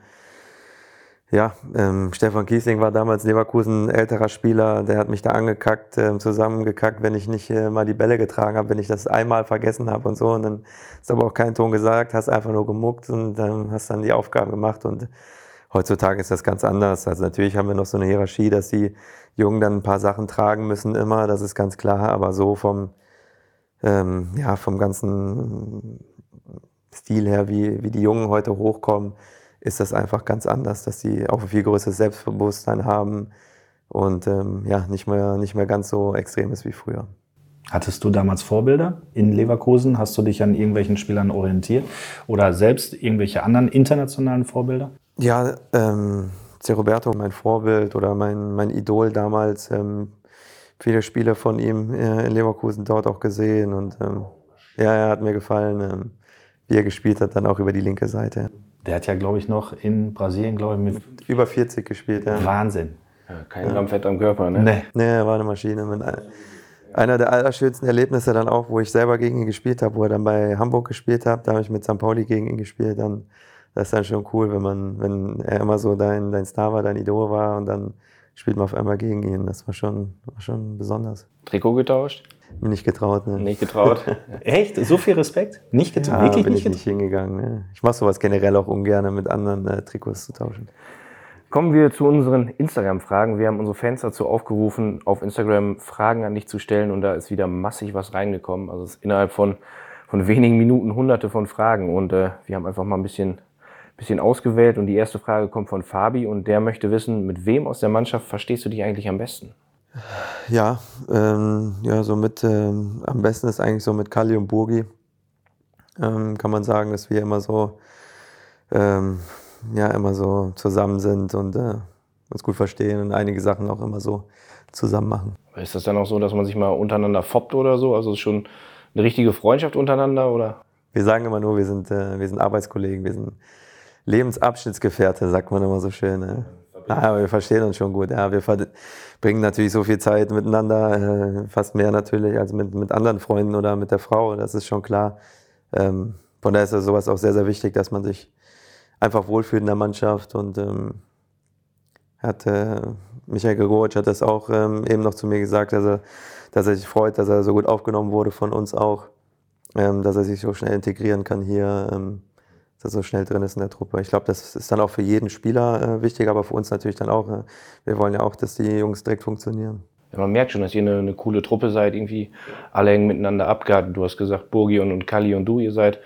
Ja, ähm, Stefan Kiesling war damals Leverkusen älterer Spieler, der hat mich da angekackt, äh, zusammengekackt, wenn ich nicht äh, mal die Bälle getragen habe, wenn ich das einmal vergessen habe und so. Und dann ist aber auch kein Ton gesagt, hast einfach nur gemuckt und ähm, hast dann die Aufgaben gemacht. Und heutzutage ist das ganz anders. Also natürlich haben wir noch so eine Hierarchie, dass die Jungen dann ein paar Sachen tragen müssen immer, das ist ganz klar. Aber so vom, ähm, ja, vom ganzen Stil her, wie, wie die Jungen heute hochkommen, ist das einfach ganz anders, dass sie auch ein viel größeres Selbstbewusstsein haben und ähm, ja, nicht mehr, nicht mehr ganz so extrem ist wie früher. Hattest du damals Vorbilder in Leverkusen? Hast du dich an irgendwelchen Spielern orientiert oder selbst irgendwelche anderen internationalen Vorbilder? Ja, ähm. Roberto, mein Vorbild oder mein, mein Idol damals. Ähm, viele Spiele von ihm äh, in Leverkusen dort auch gesehen und ähm, ja, er hat mir gefallen, ähm, wie er gespielt hat, dann auch über die linke Seite. Der hat ja, glaube ich, noch in Brasilien, glaube ich, mit Über 40 gespielt, ja. Wahnsinn. Ja, kein Gramm Fett am Körper, ne? Nee. Nee, er war eine Maschine. Mit ein- einer der allerschönsten Erlebnisse dann auch, wo ich selber gegen ihn gespielt habe, wo er dann bei Hamburg gespielt hat, da habe ich mit St. Pauli gegen ihn gespielt. Dann, das ist dann schon cool, wenn man, wenn er immer so dein, dein Star war, dein Idol war und dann spielt man auf einmal gegen ihn. Das war schon, war schon besonders. Trikot getauscht? Nicht getraut. Ne? Nicht getraut? Echt? So viel Respekt? Nicht getan? Ja, Wirklich bin nicht ich nicht hingegangen. Ne? Ich mache sowas generell auch ungern, mit anderen äh, Trikots zu tauschen. Kommen wir zu unseren Instagram-Fragen. Wir haben unsere Fans dazu aufgerufen, auf Instagram Fragen an dich zu stellen und da ist wieder massig was reingekommen. Also es ist innerhalb von, von wenigen Minuten hunderte von Fragen und äh, wir haben einfach mal ein bisschen, bisschen ausgewählt und die erste Frage kommt von Fabi und der möchte wissen, mit wem aus der Mannschaft verstehst du dich eigentlich am besten? Ja, ähm, ja, so mit, ähm, am besten ist eigentlich so mit Kali und Burgi. Ähm, kann man sagen, dass wir immer so, ähm, ja, immer so zusammen sind und äh, uns gut verstehen und einige Sachen auch immer so zusammen machen. Ist das dann auch so, dass man sich mal untereinander foppt oder so? Also ist schon eine richtige Freundschaft untereinander oder? Wir sagen immer nur, wir sind, äh, wir sind Arbeitskollegen, wir sind Lebensabschnittsgefährte, sagt man immer so schön. Ne? Ja, aber wir verstehen uns schon gut. Ja, wir verbringen natürlich so viel Zeit miteinander, äh, fast mehr natürlich als mit, mit anderen Freunden oder mit der Frau, das ist schon klar. Ähm, von daher ist das sowas auch sehr, sehr wichtig, dass man sich einfach wohlfühlt in der Mannschaft und ähm, hat äh, Michael Gregoric hat das auch ähm, eben noch zu mir gesagt, dass er, dass er sich freut, dass er so gut aufgenommen wurde von uns auch, ähm, dass er sich so schnell integrieren kann hier, ähm, dass er so schnell drin ist in der Truppe. Ich glaube, das ist dann auch für jeden Spieler äh, wichtig, aber für uns natürlich dann auch. Äh, wir wollen ja auch, dass die Jungs direkt funktionieren. Ja, man merkt schon, dass ihr eine, eine coole Truppe seid, irgendwie alle hängen miteinander ab. Gerade Du hast gesagt, Burgi und, und Kali und du, ihr seid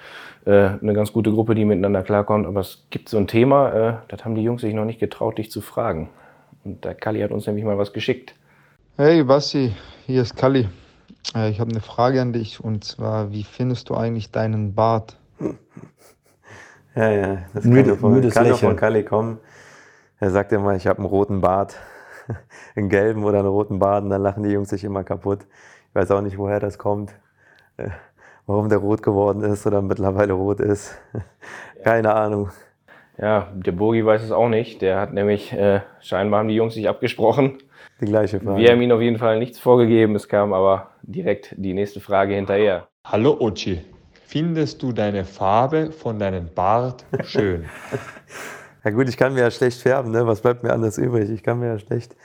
äh, eine ganz gute Gruppe, die miteinander klarkommt. Aber es gibt so ein Thema, äh, das haben die Jungs sich noch nicht getraut, dich zu fragen. Und der Kali hat uns nämlich mal was geschickt. Hey Basti, hier ist Kalli. Äh, Ich habe eine Frage an dich und zwar, wie findest du eigentlich deinen Bart? Ja, ja, das Müde- kann, nur von, müdes kann Lächeln. von Kalle kommen. Er sagt immer, ich habe einen roten Bart, einen gelben oder einen roten Bart und dann lachen die Jungs sich immer kaputt. Ich weiß auch nicht, woher das kommt, äh, warum der rot geworden ist oder mittlerweile rot ist. Keine Ahnung. Ja, der Burgi weiß es auch nicht. Der hat nämlich, äh, scheinbar haben die Jungs sich abgesprochen. Die gleiche Frage. Wir haben ihm auf jeden Fall nichts vorgegeben. Es kam aber direkt die nächste Frage hinterher. Hallo Ochi, findest du deine Farbe von deinem Bart schön? Ja gut, ich kann mir ja schlecht färben, ne? Was bleibt mir anders übrig? Ich kann mir ja schlecht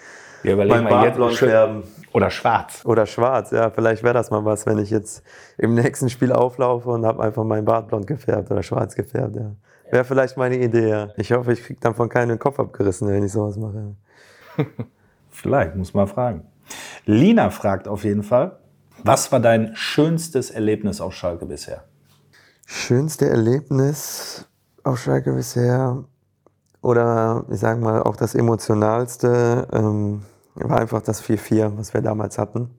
Wir überlegen mein mal Bart blond jetzt. schön- färben. Oder schwarz. Oder schwarz, ja, vielleicht wäre das mal was, wenn ich jetzt im nächsten Spiel auflaufe und habe einfach meinen Bart blond gefärbt oder schwarz gefärbt, ja. Wäre vielleicht meine Idee, ja. Ich hoffe, ich kriege dann von keinem den Kopf abgerissen, wenn ich sowas mache. Vielleicht, muss man fragen. Lina fragt auf jeden Fall, was war dein schönstes Erlebnis auf Schalke bisher? Schönste Erlebnis auf Schalke bisher oder ich sage mal auch das emotionalste ähm, war einfach das 4-4, was wir damals hatten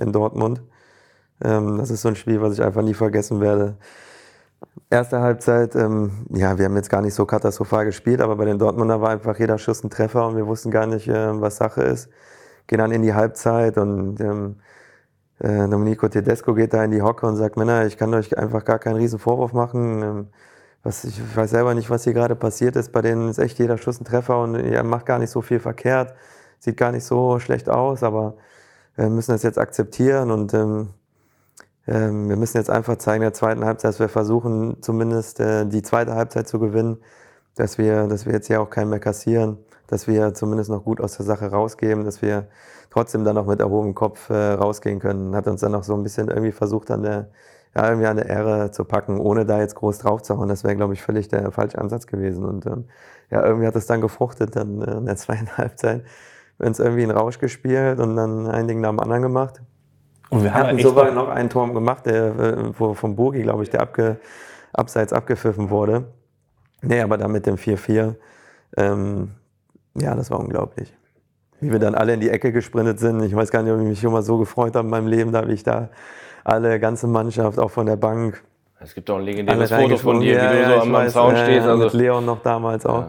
in Dortmund. Ähm, das ist so ein Spiel, was ich einfach nie vergessen werde. Erste Halbzeit, ähm, ja, wir haben jetzt gar nicht so katastrophal gespielt, aber bei den Dortmunder war einfach jeder Schuss ein Treffer und wir wussten gar nicht, äh, was Sache ist. Gehen dann in die Halbzeit und ähm, äh, Domenico Tedesco geht da in die Hocke und sagt, Männer, ich kann euch einfach gar keinen riesen Vorwurf machen. Ähm, was, ich weiß selber nicht, was hier gerade passiert ist. Bei denen ist echt jeder Schuss ein Treffer und er macht gar nicht so viel verkehrt. Sieht gar nicht so schlecht aus, aber wir müssen das jetzt akzeptieren und ähm, ähm, wir müssen jetzt einfach zeigen in der zweiten Halbzeit, dass wir versuchen, zumindest äh, die zweite Halbzeit zu gewinnen, dass wir, dass wir jetzt hier auch keinen mehr kassieren. dass wir zumindest noch gut aus der Sache rausgehen, dass wir trotzdem dann noch mit erhobenem Kopf äh, rausgehen können. Hat uns dann noch so ein bisschen irgendwie versucht, an der, ja, irgendwie an der Ehre zu packen, ohne da jetzt groß drauf zu hauen. Das wäre, glaube ich, völlig der falsche Ansatz gewesen. Und ähm, ja, irgendwie hat es dann gefruchtet, dann äh, in der zweiten Halbzeit. Wir haben uns irgendwie einen Rausch gespielt und dann ein Ding nach dem anderen gemacht. Und wir hatten sogar noch einen Turm gemacht, der äh, wo vom Burgi, glaube ich, der abge, abseits abgepfiffen wurde. Nee, aber dann mit dem 4-4, ähm, ja, das war unglaublich. Wie wir dann alle in die Ecke gesprintet sind. Ich weiß gar nicht, ob ich mich schon mal so gefreut habe in meinem Leben, da wie ich da alle, ganze Mannschaft, auch von der Bank. Es gibt auch ein legendäres Foto von dir, ja, wie du ja, so am, weiß, Zaun äh, stehst. Also. Mit Leon noch damals auch.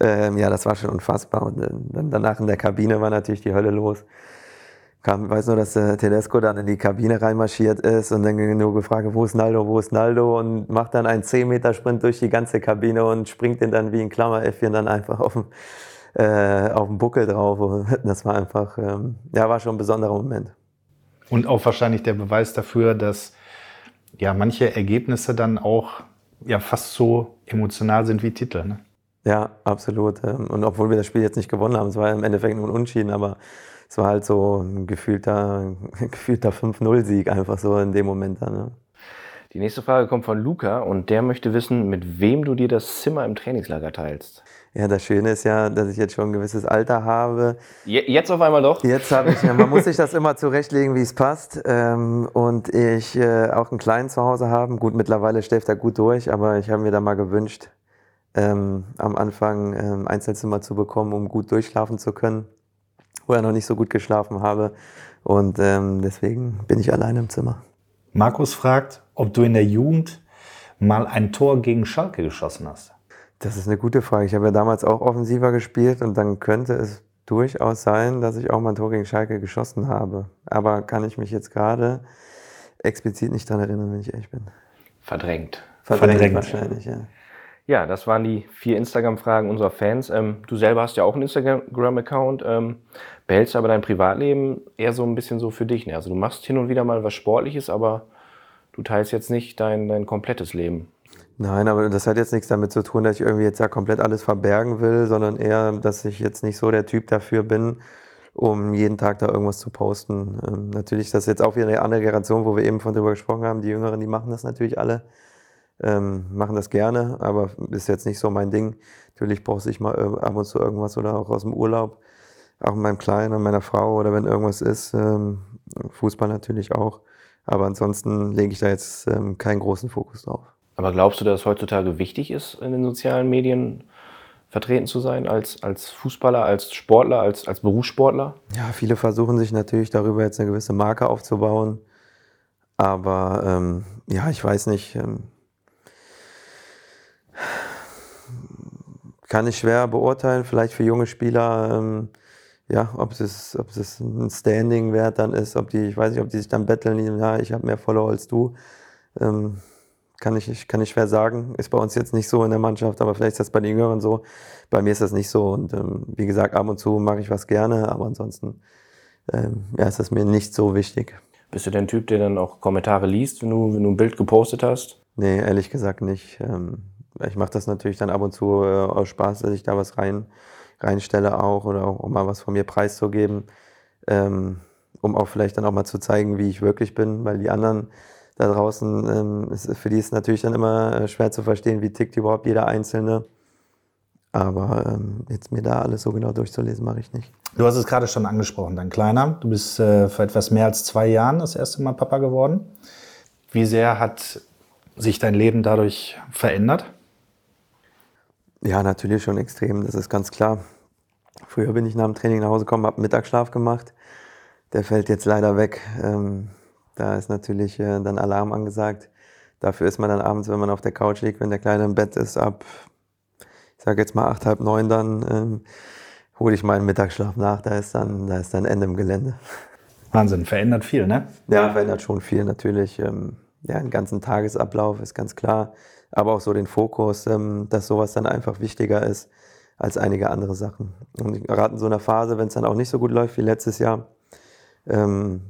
Ja. Ähm, ja, das war schon unfassbar. Und äh, dann danach in der Kabine war natürlich die Hölle los kam, weiß nur, dass der Tedesco dann in die Kabine reinmarschiert ist und dann nur gefragt, wo ist Naldo, wo ist Naldo und macht dann einen 10-Meter-Sprint durch die ganze Kabine und springt den dann wie ein Klammeräffchen dann einfach auf dem, äh, auf dem Buckel drauf. Das war einfach, ähm, ja, war schon ein besonderer Moment. Und auch wahrscheinlich der Beweis dafür, dass ja manche Ergebnisse dann auch ja fast so emotional sind wie Titel. Ne? Ja, absolut. Ähm, und obwohl wir das Spiel jetzt nicht gewonnen haben, es war im Endeffekt nur ein Unschieden, aber es war halt so ein gefühlter, gefühlter 5-0-Sieg einfach so in dem Moment dann. Ne? Die nächste Frage kommt von Luca und der möchte wissen, mit wem du dir das Zimmer im Trainingslager teilst. Ja, das Schöne ist ja, dass ich jetzt schon ein gewisses Alter habe. Jetzt auf einmal doch? Jetzt habe ich, ja, man muss sich das immer zurechtlegen, wie es passt. Ähm, und ich äh, auch einen kleinen zu Hause haben. Gut, mittlerweile schläft er gut durch, aber ich habe mir da mal gewünscht, ähm, am Anfang ähm, Einzelzimmer zu bekommen, um gut durchschlafen zu können vorher noch nicht so gut geschlafen habe. Und ähm, deswegen bin ich alleine im Zimmer. Markus fragt, ob du in der Jugend mal ein Tor gegen Schalke geschossen hast. Das ist eine gute Frage. Ich habe ja damals auch offensiver gespielt und dann könnte es durchaus sein, dass ich auch mal ein Tor gegen Schalke geschossen habe. Aber kann ich mich jetzt gerade explizit nicht daran erinnern, wenn ich ehrlich bin. Verdrängt. Verdrängt, Verdrängt. wahrscheinlich, ja. Ja, das waren die vier Instagram-Fragen unserer Fans. Ähm, du selber hast ja auch einen Instagram-Account, ähm, behältst aber dein Privatleben eher so ein bisschen so für dich. Ne? Also du machst hin und wieder mal was Sportliches, aber du teilst jetzt nicht dein, dein komplettes Leben. Nein, aber das hat jetzt nichts damit zu tun, dass ich irgendwie jetzt ja komplett alles verbergen will, sondern eher, dass ich jetzt nicht so der Typ dafür bin, um jeden Tag da irgendwas zu posten. Ähm, natürlich ist das jetzt auch wieder eine andere Generation, wo wir eben von drüber gesprochen haben. Die Jüngeren, die machen das natürlich alle ähm, machen das gerne, aber ist jetzt nicht so mein Ding. Natürlich brauche ich mal ab und zu irgendwas oder auch aus dem Urlaub, auch mit meinem Kleinen und meiner Frau oder wenn irgendwas ist. Ähm, Fußball natürlich auch. Aber ansonsten lege ich da jetzt ähm, keinen großen Fokus drauf. Aber glaubst du, dass es heutzutage wichtig ist, in den sozialen Medien vertreten zu sein, als, als Fußballer, als Sportler, als, als Berufssportler? Ja, viele versuchen sich natürlich darüber jetzt eine gewisse Marke aufzubauen. Aber ähm, ja, ich weiß nicht. Ähm, kann ich schwer beurteilen, vielleicht für junge Spieler, ähm, ja, ob es, ob es ein Standing-Wert dann ist, ob die, ich weiß nicht, ob die sich dann betteln, ja, ich habe mehr Follower als du. Ähm, kann ich, kann ich schwer sagen. Ist bei uns jetzt nicht so in der Mannschaft, aber vielleicht ist das bei den Jüngeren so. Bei mir ist das nicht so. Und ähm, wie gesagt, ab und zu mache ich was gerne, aber ansonsten ähm, ja, ist das mir nicht so wichtig. Bist du der Typ, der dann auch Kommentare liest, wenn du, wenn du ein Bild gepostet hast? Nee, ehrlich gesagt nicht. Ähm, ich mache das natürlich dann ab und zu äh, aus Spaß, dass ich da was rein, reinstelle auch oder auch, um mal was von mir preiszugeben, ähm, um auch vielleicht dann auch mal zu zeigen, wie ich wirklich bin, weil die anderen da draußen, ähm, ist, für die ist es natürlich dann immer äh, schwer zu verstehen, wie tickt überhaupt jeder Einzelne. Aber ähm, jetzt mir da alles so genau durchzulesen, mache ich nicht. Du hast es gerade schon angesprochen, dein Kleiner. Du bist äh, vor etwas mehr als zwei Jahren das erste Mal Papa geworden. Wie sehr hat sich dein Leben dadurch verändert? Ja, natürlich schon extrem, das ist ganz klar. Früher bin ich nach dem Training nach Hause gekommen, habe Mittagsschlaf gemacht. Der fällt jetzt leider weg. Ähm, da ist natürlich äh, dann Alarm angesagt. Dafür ist man dann abends, wenn man auf der Couch liegt, wenn der Kleine im Bett ist, ab, ich sage jetzt mal acht, halb neun, dann ähm, hole ich meinen Mittagsschlaf nach. Da ist, dann, da ist dann Ende im Gelände. Wahnsinn, verändert viel, ne? Ja, verändert schon viel natürlich. Ähm, ja, den ganzen Tagesablauf ist ganz klar aber auch so den Fokus, ähm, dass sowas dann einfach wichtiger ist als einige andere Sachen. Und gerade in so einer Phase, wenn es dann auch nicht so gut läuft wie letztes Jahr, ähm,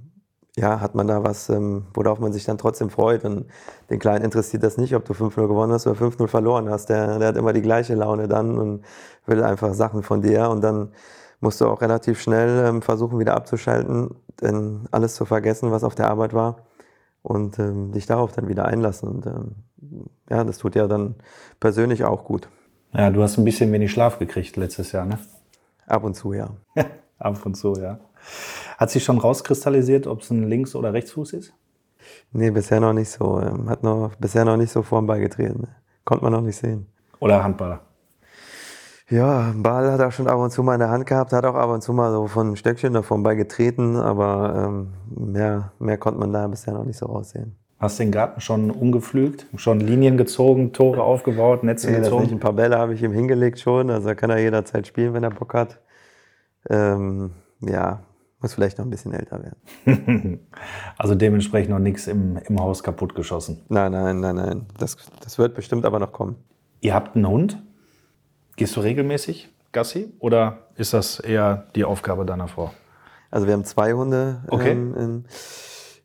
ja, hat man da was, ähm, worauf man sich dann trotzdem freut. Und den Kleinen interessiert das nicht, ob du 5-0 gewonnen hast oder 5-0 verloren hast. Der, der hat immer die gleiche Laune dann und will einfach Sachen von dir. Und dann musst du auch relativ schnell ähm, versuchen, wieder abzuschalten, denn alles zu vergessen, was auf der Arbeit war und ähm, dich darauf dann wieder einlassen. Und ähm, ja, das tut ja dann persönlich auch gut. Ja, du hast ein bisschen wenig Schlaf gekriegt letztes Jahr, ne? Ab und zu, ja. Ab und zu, ja. Hat sich schon rauskristallisiert, ob es ein Links- oder Rechtsfuß ist? Nee, bisher noch nicht so. Ähm, hat noch, bisher noch nicht so vorn beigetreten. Konnte man noch nicht sehen. Oder Handballer? Ja, Ball hat er schon ab und zu mal in der Hand gehabt, hat auch ab und zu mal so von Stöckchen davon beigetreten, aber ähm, mehr, mehr konnte man da bisher noch nicht so raussehen. Hast den Garten schon umgepflügt, schon Linien gezogen, Tore aufgebaut, Netze Nee, gezogen? nicht. Ein paar Bälle habe ich ihm hingelegt schon, also kann er jederzeit spielen, wenn er Bock hat. Ähm, ja, muss vielleicht noch ein bisschen älter werden. Also dementsprechend noch nichts im, im Haus kaputt geschossen. Nein, nein, nein, nein. Das, das wird bestimmt aber noch kommen. Ihr habt einen Hund. Gehst du regelmäßig Gassi oder ist das eher die Aufgabe deiner Frau? Also wir haben zwei Hunde. Okay. Ähm, ähm,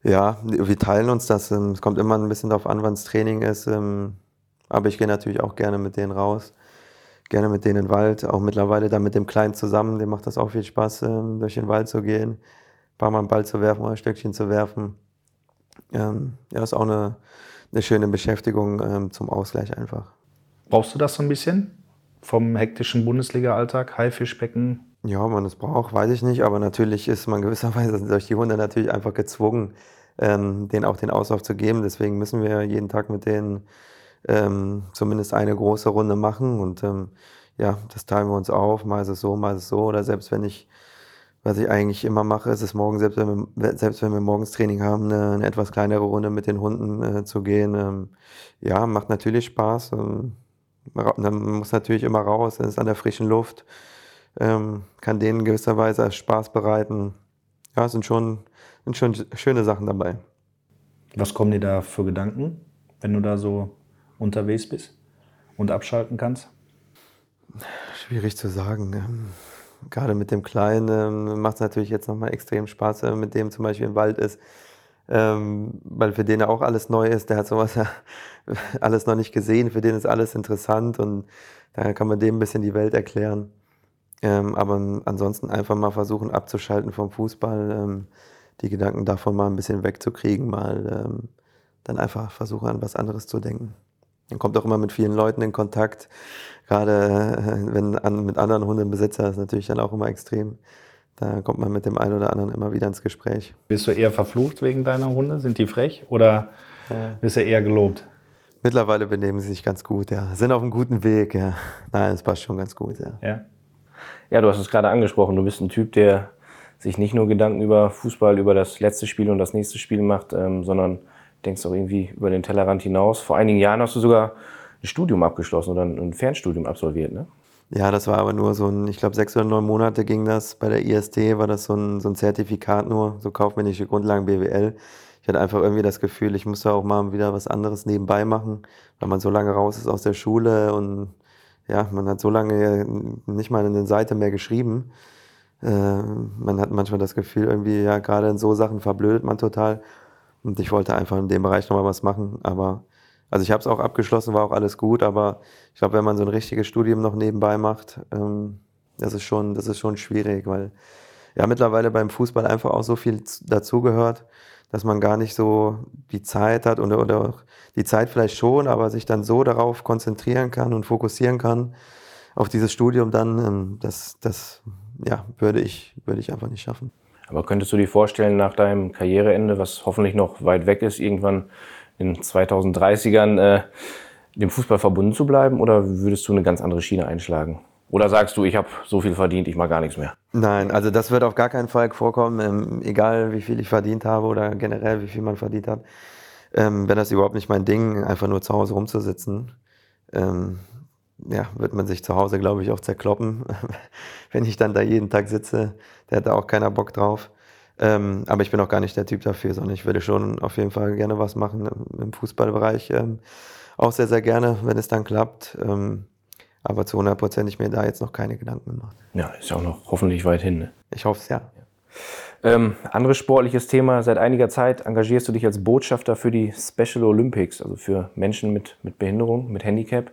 ja, wir teilen uns das. Ähm, es kommt immer ein bisschen darauf an, wann es Training ist. Ähm, aber ich gehe natürlich auch gerne mit denen raus. Gerne mit denen in den Wald. Auch mittlerweile dann mit dem Kleinen zusammen. Dem macht das auch viel Spaß, ähm, durch den Wald zu gehen. Ein paar Mal einen Ball zu werfen oder ein Stöckchen zu werfen. Ähm, ja, ist auch eine, eine schöne Beschäftigung ähm, zum Ausgleich einfach. Brauchst du das so ein bisschen vom hektischen Bundesliga-Alltag? Haifischbecken? Ja, man das braucht, weiß ich nicht, aber natürlich ist man gewisserweise durch die Hunde natürlich einfach gezwungen, ähm, denen auch den Auslauf zu geben. Deswegen müssen wir jeden Tag mit denen ähm, zumindest eine große Runde machen und ähm, ja, das teilen wir uns auf. Mal ist es so, mal ist es so. Oder selbst wenn ich, was ich eigentlich immer mache, ist es morgen, selbst wenn wir, selbst wenn wir morgens Training haben, eine, eine etwas kleinere Runde mit den Hunden äh, zu gehen. Ähm, ja, macht natürlich Spaß. Ähm, man muss natürlich immer raus, ist an der frischen Luft ähm, kann denen gewisserweise Spaß bereiten. Ja, sind schon, sind schon schöne Sachen dabei. Was kommen dir da für Gedanken, wenn du da so unterwegs bist und abschalten kannst? Schwierig zu sagen. Ähm, Gerade mit dem Kleinen ähm, macht es natürlich jetzt nochmal extrem Spaß, wenn man mit dem zum Beispiel im Wald ist. Ähm, weil für den auch alles neu ist, der hat sowas ja alles noch nicht gesehen, für den ist alles interessant und da kann man dem ein bisschen die Welt erklären. Ähm, aber ansonsten einfach mal versuchen abzuschalten vom Fußball, die Gedanken davon mal ein bisschen wegzukriegen, mal dann einfach versuchen an was anderes zu denken. Man kommt auch immer mit vielen Leuten in Kontakt, gerade äh, wenn an, mit anderen Hundenbesitzer ist natürlich dann auch immer extrem. Da kommt man mit dem einen oder anderen immer wieder ins Gespräch. Bist du eher verflucht wegen deiner Hunde? Sind die frech oder bist du eher gelobt? Mittlerweile benehmen sie sich ganz gut, ja. Sind auf einem guten Weg, ja. Nein, es passt schon ganz gut, ja. Ja. Ja, du hast es gerade angesprochen. Du bist ein Typ, der sich nicht nur Gedanken über Fußball, über das letzte Spiel und das nächste Spiel macht, ähm, sondern denkst auch irgendwie über den Tellerrand hinaus. Vor einigen Jahren hast du sogar ein Studium abgeschlossen oder ein Fernstudium absolviert, ne? Ja, das war aber nur so ein, ich glaube, sechs oder neun Monate ging das. Bei der ISD war das so ein, so ein Zertifikat nur, so kaufmännische Grundlagen BWL. Ich hatte einfach irgendwie das Gefühl, ich musste auch mal wieder was anderes nebenbei machen, weil man so lange raus ist aus der Schule und ja, man hat so lange nicht mal eine Seite mehr geschrieben. Äh, man hat manchmal das Gefühl, irgendwie, ja, gerade in so Sachen verblödet man total. Und ich wollte einfach in dem Bereich nochmal was machen. Aber, also ich habe es auch abgeschlossen, war auch alles gut, aber ich glaube, wenn man so ein richtiges Studium noch nebenbei macht, ähm, das ist schon, das ist schon schwierig, weil ja mittlerweile beim Fußball einfach auch so viel dazugehört, dass man gar nicht so die Zeit hat oder, oder auch die Zeit vielleicht schon, aber sich dann so darauf konzentrieren kann und fokussieren kann auf dieses Studium dann, ähm, das, das ja, würde ich, würde ich einfach nicht schaffen. Aber könntest du dir vorstellen, nach deinem Karriereende, was hoffentlich noch weit weg ist, irgendwann in 2030ern äh, dem Fußball verbunden zu bleiben? Oder würdest du eine ganz andere Schiene einschlagen? Oder sagst du, ich habe so viel verdient, ich mag gar nichts mehr? Nein, also das wird auf gar keinen Fall vorkommen, ähm, egal wie viel ich verdient habe oder generell wie viel man verdient hat. Ähm, wenn das überhaupt nicht mein Ding, einfach nur zu Hause rumzusitzen, ähm, ja, wird man sich zu Hause, glaube ich, auch zerkloppen, wenn ich dann da jeden Tag sitze. Da hat da auch keiner Bock drauf. Ähm, aber ich bin auch gar nicht der Typ dafür, sondern ich würde schon auf jeden Fall gerne was machen im, Fußballbereich. Ähm, auch sehr, sehr gerne, wenn es dann klappt. Ähm, aber zu 100 Prozent ich mir da jetzt noch keine Gedanken gemacht. Ja, ist ja auch noch hoffentlich weit hin. Ne? Ich hoffe es ja. Ähm, anderes sportliches Thema. Seit einiger Zeit engagierst du dich als Botschafter für die Special Olympics, also für Menschen mit, mit Behinderung, mit Handicap.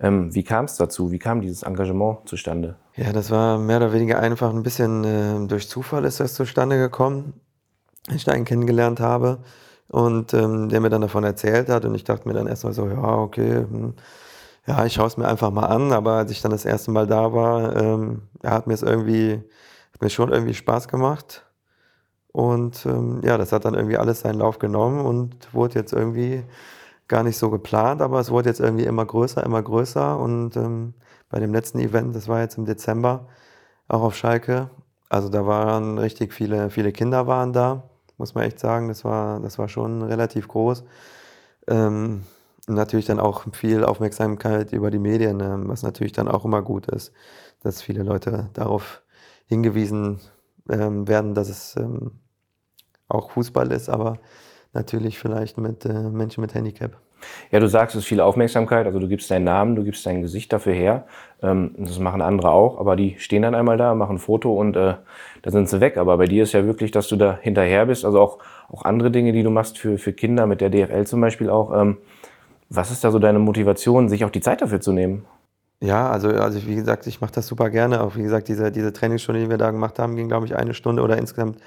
Ähm, wie kam es dazu? Wie kam dieses Engagement zustande? Ja, das war mehr oder weniger einfach ein bisschen äh, durch Zufall ist das zustande gekommen. Ich da einen kennengelernt habe und ähm, der mir dann davon erzählt hat und ich dachte mir dann erstmal so, ja, okay, hm, ja, ich schaue es mir einfach mal an, aber als ich dann das erste Mal da war, ähm, ja, hat mir es irgendwie, hat mir schon irgendwie Spaß gemacht und ähm, ja, das hat dann irgendwie alles seinen Lauf genommen und wurde jetzt irgendwie gar nicht so geplant, aber es wurde jetzt irgendwie immer größer, immer größer. Und ähm, bei dem letzten Event, das war jetzt im Dezember, auch auf Schalke, also da waren richtig viele, viele Kinder waren da, muss man echt sagen. Das war, das war schon relativ groß. Ähm, natürlich dann auch viel Aufmerksamkeit über die Medien, ähm, was natürlich dann auch immer gut ist, dass viele Leute darauf hingewiesen ähm, werden, dass es ähm, auch Fußball ist, aber natürlich vielleicht mit äh, Menschen mit Handicap. Ja, du sagst, es ist viel Aufmerksamkeit, also du gibst deinen Namen, du gibst dein Gesicht dafür her. Ähm, das machen andere auch, aber die stehen dann einmal da, machen ein Foto und äh, da sind sie weg. Aber bei dir ist ja wirklich, dass du da hinterher bist, also auch, auch andere Dinge, die du machst für, für Kinder, mit der DFL zum Beispiel auch. Ähm, was ist da so deine Motivation, sich auch die Zeit dafür zu nehmen? Ja, also, also wie gesagt, ich mache das super gerne. Auch wie gesagt, diese, diese Trainingsstunde, die wir da gemacht haben, ging, glaube ich, eine Stunde oder insgesamt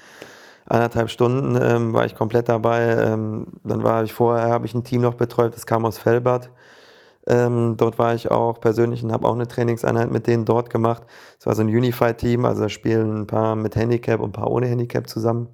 anderthalb Stunden ähm, war ich komplett dabei. Ähm, dann war ich vorher, habe ich ein Team noch betreut, das kam aus Fellbad. Ähm, dort war ich auch persönlich und habe auch eine Trainingseinheit mit denen dort gemacht. Es war so ein Unified-Team, also da spielen ein paar mit Handicap und ein paar ohne Handicap zusammen.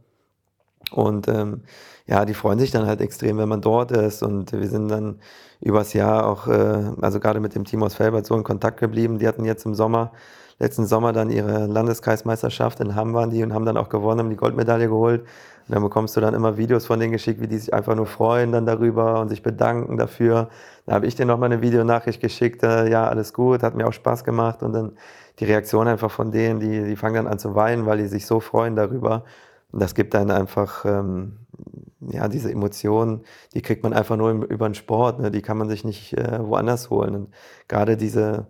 Und ähm, ja, die freuen sich dann halt extrem, wenn man dort ist. Und wir sind dann übers Jahr auch, äh, also gerade mit dem Team aus Felbert so in Kontakt geblieben. Die hatten jetzt im Sommer letzten Sommer dann ihre Landeskreismeisterschaft in Hamm waren die und haben dann auch gewonnen, haben die Goldmedaille geholt. Und dann bekommst du dann immer Videos von denen geschickt, wie die sich einfach nur freuen dann darüber und sich bedanken dafür. Da habe ich denen nochmal eine Videonachricht geschickt, äh, ja, alles gut, hat mir auch Spaß gemacht. Und dann die Reaktion einfach von denen, die, die fangen dann an zu weinen, weil die sich so freuen darüber. Und das gibt dann einfach, ähm, ja, diese Emotionen, die kriegt man einfach nur über den Sport, ne? die kann man sich nicht äh, woanders holen. Und gerade diese,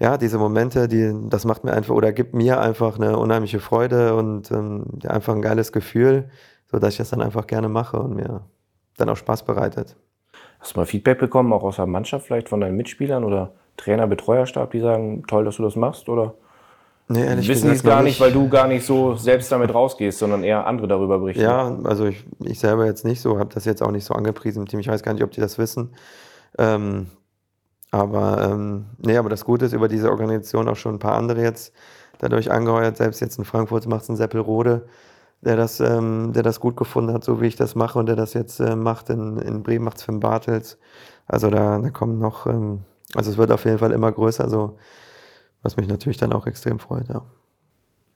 ja, diese Momente, die, das macht mir einfach oder gibt mir einfach eine unheimliche Freude und ähm, einfach ein geiles Gefühl, so dass ich das dann einfach gerne mache und mir dann auch Spaß bereitet. Hast du mal Feedback bekommen, auch aus der Mannschaft, vielleicht von deinen Mitspielern oder Trainer, Betreuerstab, die sagen, toll, dass du das machst? Oder nee, ehrlich wissen die es gar nicht, weil du gar nicht so selbst damit rausgehst, sondern eher andere darüber berichten? Ja, also ich, ich selber jetzt nicht so, habe das jetzt auch nicht so angepriesen im Team. Ich weiß gar nicht, ob die das wissen. Ähm, aber ähm, nee, aber das Gute ist, über diese Organisation auch schon ein paar andere jetzt dadurch angeheuert. Selbst jetzt in Frankfurt macht es ein Seppelrode, der das, ähm, der das gut gefunden hat, so wie ich das mache und der das jetzt äh, macht. In, in Bremen macht es Finn Bartels. Also da, da kommen noch, ähm, also es wird auf jeden Fall immer größer, so, was mich natürlich dann auch extrem freut, ja.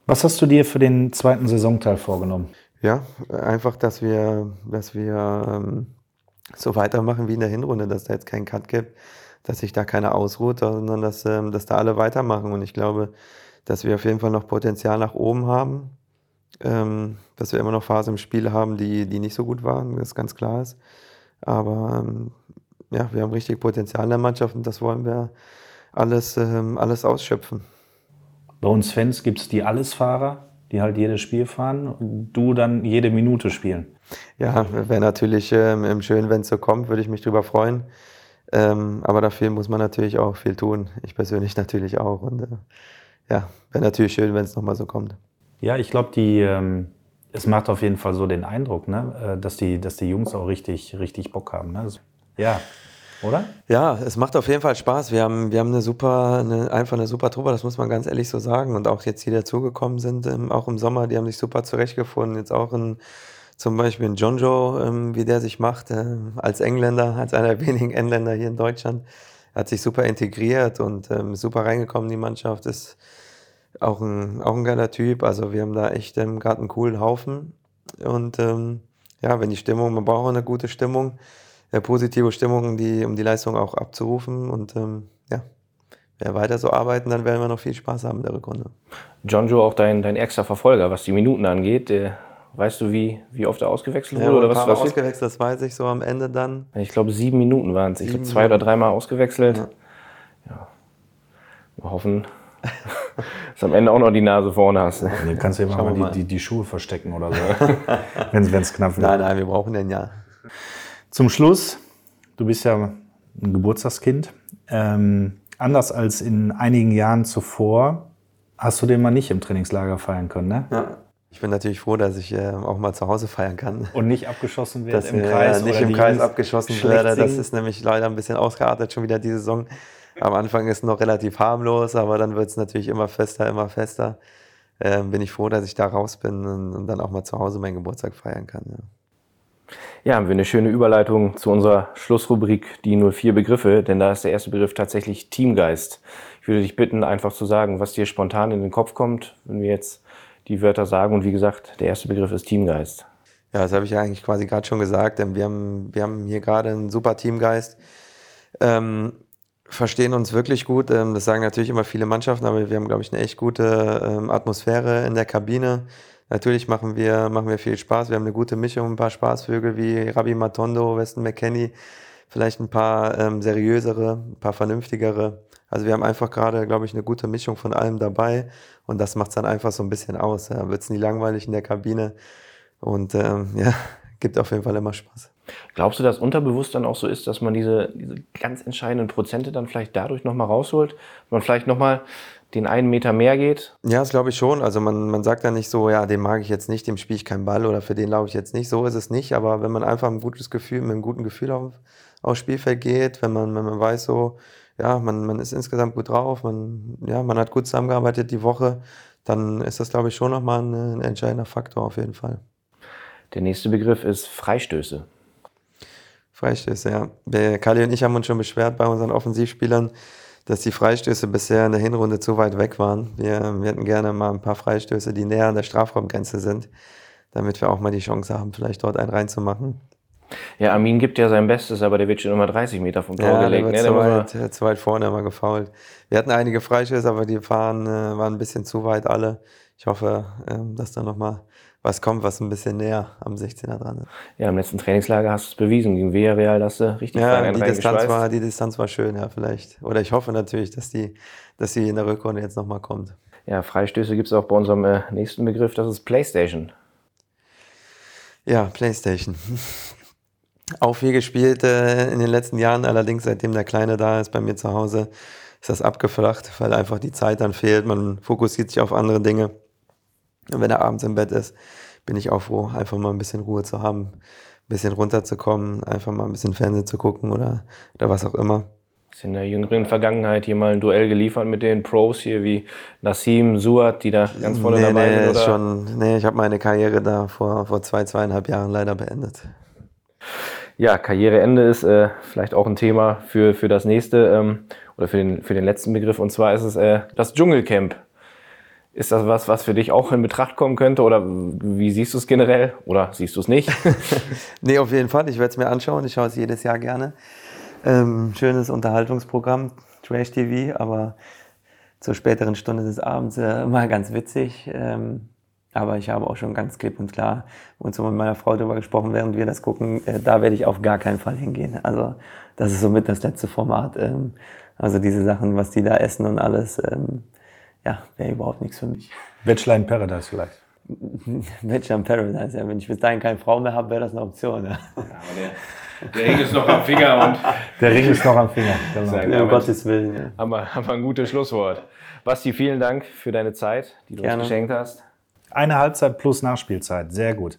Was hast du dir für den zweiten Saisonteil vorgenommen? Ja, einfach, dass wir, dass wir ähm, so weitermachen wie in der Hinrunde, dass da jetzt keinen Cut gibt dass sich da keiner ausruht, sondern dass, ähm, dass da alle weitermachen. Und ich glaube, dass wir auf jeden Fall noch Potenzial nach oben haben, ähm, dass wir immer noch Phasen im Spiel haben, die, die nicht so gut waren, das ganz klar ist. Aber ähm, ja, wir haben richtig Potenzial in der Mannschaft und das wollen wir alles, ähm, alles ausschöpfen. Bei uns Fans gibt es die Allesfahrer, die halt jedes Spiel fahren und du dann jede Minute spielen. Ja, wäre natürlich ähm, schön, wenn es so kommt, würde ich mich darüber freuen. Ähm, aber dafür muss man natürlich auch viel tun. Ich persönlich natürlich auch. Und äh, ja, wäre natürlich schön, wenn es nochmal so kommt. Ja, ich glaube, die, ähm, es macht auf jeden Fall so den Eindruck, ne? Äh, dass, die, dass die Jungs auch richtig, richtig Bock haben. Ne? Ja, oder? Ja, es macht auf jeden Fall Spaß. Wir haben, wir haben eine super, eine, einfach eine super Truppe, das muss man ganz ehrlich so sagen. Und auch jetzt, die dazugekommen sind, ähm, auch im Sommer, die haben sich super zurechtgefunden. Jetzt auch in zum Beispiel in Jonjo, ähm, wie der sich macht, äh, als Engländer, als einer der wenigen Engländer hier in Deutschland. Hat sich super integriert und ähm, super reingekommen in die Mannschaft. Ist auch ein, auch ein geiler Typ. Also wir haben da echt ähm, gerade einen coolen Haufen. Und ähm, ja, wenn die Stimmung, man braucht eine gute Stimmung, eine positive Stimmung, die, um die Leistung auch abzurufen. Und ähm, ja, wer weiter so arbeiten, dann werden wir noch viel Spaß haben in der Rückrunde. Jonjo, auch dein, dein extra Verfolger, was die Minuten angeht, der Weißt du, wie, wie oft er ausgewechselt wurde? Ja, oder was, was, ausgewechselt, das weiß ich so am Ende dann. Ich glaube, sieben Minuten waren es. Ich glaube, zwei oder dreimal ausgewechselt. Ja. ja. Wir hoffen, Dass du am Ende auch noch die Nase vorne hast. Du kannst ja Schauen wir mal mal. die, die, die Schuhe verstecken oder so, wenn es knapp wird. Nein, nein, wir brauchen den ja. Zum Schluss, du bist ja ein Geburtstagskind. Ähm, anders als in einigen Jahren zuvor, hast du den mal nicht im Trainingslager feiern können, ne? ja. Ich bin natürlich froh, dass ich äh, auch mal zu Hause feiern kann. Und nicht abgeschossen wird Dass im Kreis. nicht oder im die Kreis abgeschossen werde. Das ist nämlich leider ein bisschen ausgeartet schon wieder diese Saison. Am Anfang ist noch relativ harmlos, aber dann wird es natürlich immer fester, immer fester. Ähm, bin ich froh, dass ich da raus bin und, und dann auch mal zu Hause meinen Geburtstag feiern kann. Ja. Ja, haben wir eine schöne Überleitung zu unserer Schlussrubrik, die 04 Begriffe, denn da ist der erste Begriff tatsächlich Teamgeist. Ich würde dich bitten, einfach zu sagen, was dir spontan in den Kopf kommt, wenn wir jetzt die Wörter sagen. Und wie gesagt, der erste Begriff ist Teamgeist. Ja, das habe ich ja eigentlich quasi gerade schon gesagt. Ähm, Wir haben, wir haben hier gerade einen super Teamgeist. Ähm, verstehen uns wirklich gut. Ähm, das sagen natürlich immer viele Mannschaften, aber wir haben, glaube ich, eine echt gute ähm, Atmosphäre in der Kabine. Natürlich machen wir, machen wir viel Spaß. Wir haben eine gute Mischung, ein paar Spaßvögel wie Rabbi Matondo, Weston McKenney, vielleicht ein paar ähm, seriösere, ein paar vernünftigere. Also wir haben einfach gerade, glaube ich, eine gute Mischung von allem dabei und das macht es dann einfach so ein bisschen aus. Ja. Wird es nie langweilig in der Kabine und ähm, ja, gibt auf jeden Fall immer Spaß. Glaubst du, dass unterbewusst dann auch so ist, dass man diese, diese ganz entscheidenden Prozente dann vielleicht dadurch nochmal rausholt? Man vielleicht nochmal den einen Meter mehr geht? Ja, das glaube ich schon. Also man, man sagt ja nicht so, ja, den mag ich jetzt nicht, dem spiele ich keinen Ball oder für den laufe ich jetzt nicht. So ist es nicht. Aber wenn man einfach ein gutes Gefühl, mit einem guten Gefühl auf, aufs Spielfeld geht, wenn man, wenn man weiß so, ja, man, man ist insgesamt gut drauf, man, ja, man hat gut zusammengearbeitet die Woche, dann ist das, glaube ich, schon nochmal ein, ein entscheidender Faktor auf jeden Fall. Der nächste Begriff ist Freistöße. Freistöße, ja. Kali und ich haben uns schon beschwert bei unseren Offensivspielern, dass die Freistöße bisher in der Hinrunde zu weit weg waren. Wir, wir hätten gerne mal ein paar Freistöße, die näher an der Strafraumgrenze sind, damit wir auch mal die Chance haben, vielleicht dort einen reinzumachen. Ja, Armin gibt ja sein Bestes, aber der wird schon immer 30 Meter vom Tor Ja, gelegt. ne? zu, Der muss weit, mal- äh, zu weit vorne immer gefault. Wir hatten einige Freistöße, aber die fahren, äh, waren ein bisschen zu weit alle. Ich hoffe, ähm, dass da nochmal was kommt, was ein bisschen näher am 16er dran ist. ja, im letzten Trainingslager hast du es bewiesen. Gegen Villarreal hast du richtig Ja, die Distanz, war, die Distanz war schön, ja, vielleicht. Oder ich hoffe natürlich, dass die, dass sie in der Rückrunde jetzt nochmal kommt. Ja, Freistöße gibt es auch bei unserem äh, nächsten Begriff, das ist Playstation. Ja, Playstation. Auch viel gespielt äh, in den letzten Jahren, allerdings seitdem der Kleine da ist bei mir zu Hause, ist das abgeflacht, weil einfach die Zeit dann fehlt. Man fokussiert sich auf andere Dinge. Und wenn er abends im Bett ist, bin ich auch froh, einfach mal ein bisschen Ruhe zu haben, ein bisschen runterzukommen, einfach mal ein bisschen Fernsehen zu gucken oder, oder was auch immer. Ist in der jüngeren Vergangenheit hier mal ein Duell geliefert mit den Pros hier wie Nassim, Suat, die da ganz vorne nee, dabei nee, sind. Oder? schon, nee, ich habe meine Karriere da vor, vor zwei, zweieinhalb Jahren leider beendet. Ja, Karriereende ist äh, vielleicht auch ein Thema für, für das nächste ähm, oder für den, für den letzten Begriff. Und zwar ist es äh, das Dschungelcamp. Ist das was, was für dich auch in Betracht kommen könnte? Oder wie siehst du es generell? Oder siehst du es nicht? Nee, auf jeden Fall. Ich werde es mir anschauen. Ich schaue es jedes Jahr gerne. Ähm, schönes Unterhaltungsprogramm, Trash TV, aber zur späteren Stunde des Abends äh, immer ganz witzig. Ähm, aber ich habe auch schon ganz klipp und klar und so mit meiner Frau darüber gesprochen, während wir das gucken. Äh, da werde ich auf gar keinen Fall hingehen. Also das ist somit das letzte Format. Ähm, also diese Sachen, was die da essen und alles, ähm, ja, wäre überhaupt nichts für mich. Bachelor in Paradise vielleicht. Bachelor in Paradise, ja, wenn ich bis dahin keine Frau mehr habe, wäre das eine Option. Ja. Der Ring ist noch am Finger und Der Ring ist noch am Finger. Genau. Ja, um Gottes Willen. Ja. haben wir, haben wir ein gutes Schlusswort. Basti, vielen Dank für deine Zeit, die du Gerne. uns geschenkt hast. Eine Halbzeit plus Nachspielzeit. Sehr gut.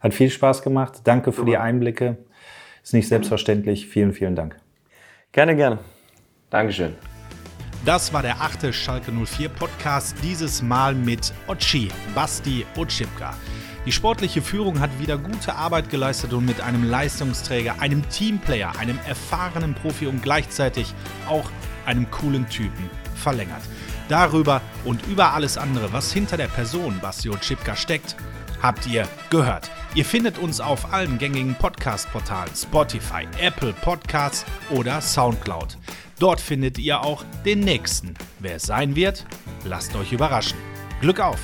Hat viel Spaß gemacht. Danke für die Einblicke. Ist nicht selbstverständlich. Vielen, vielen Dank. Gerne, gerne. Dankeschön. Das war der achte Schalke 04 Podcast, dieses Mal mit Ochi, Basti Otschipka. Die sportliche Führung hat wieder gute Arbeit geleistet und mit einem Leistungsträger, einem Teamplayer, einem erfahrenen Profi und gleichzeitig auch einem coolen Typen verlängert. Darüber und über alles andere, was hinter der Person Basti Otschipka steckt, habt ihr gehört. Ihr findet uns auf allen gängigen Podcast-Portalen Spotify, Apple Podcasts oder Soundcloud. Dort findet ihr auch den nächsten. Wer es sein wird, lasst euch überraschen. Glück auf!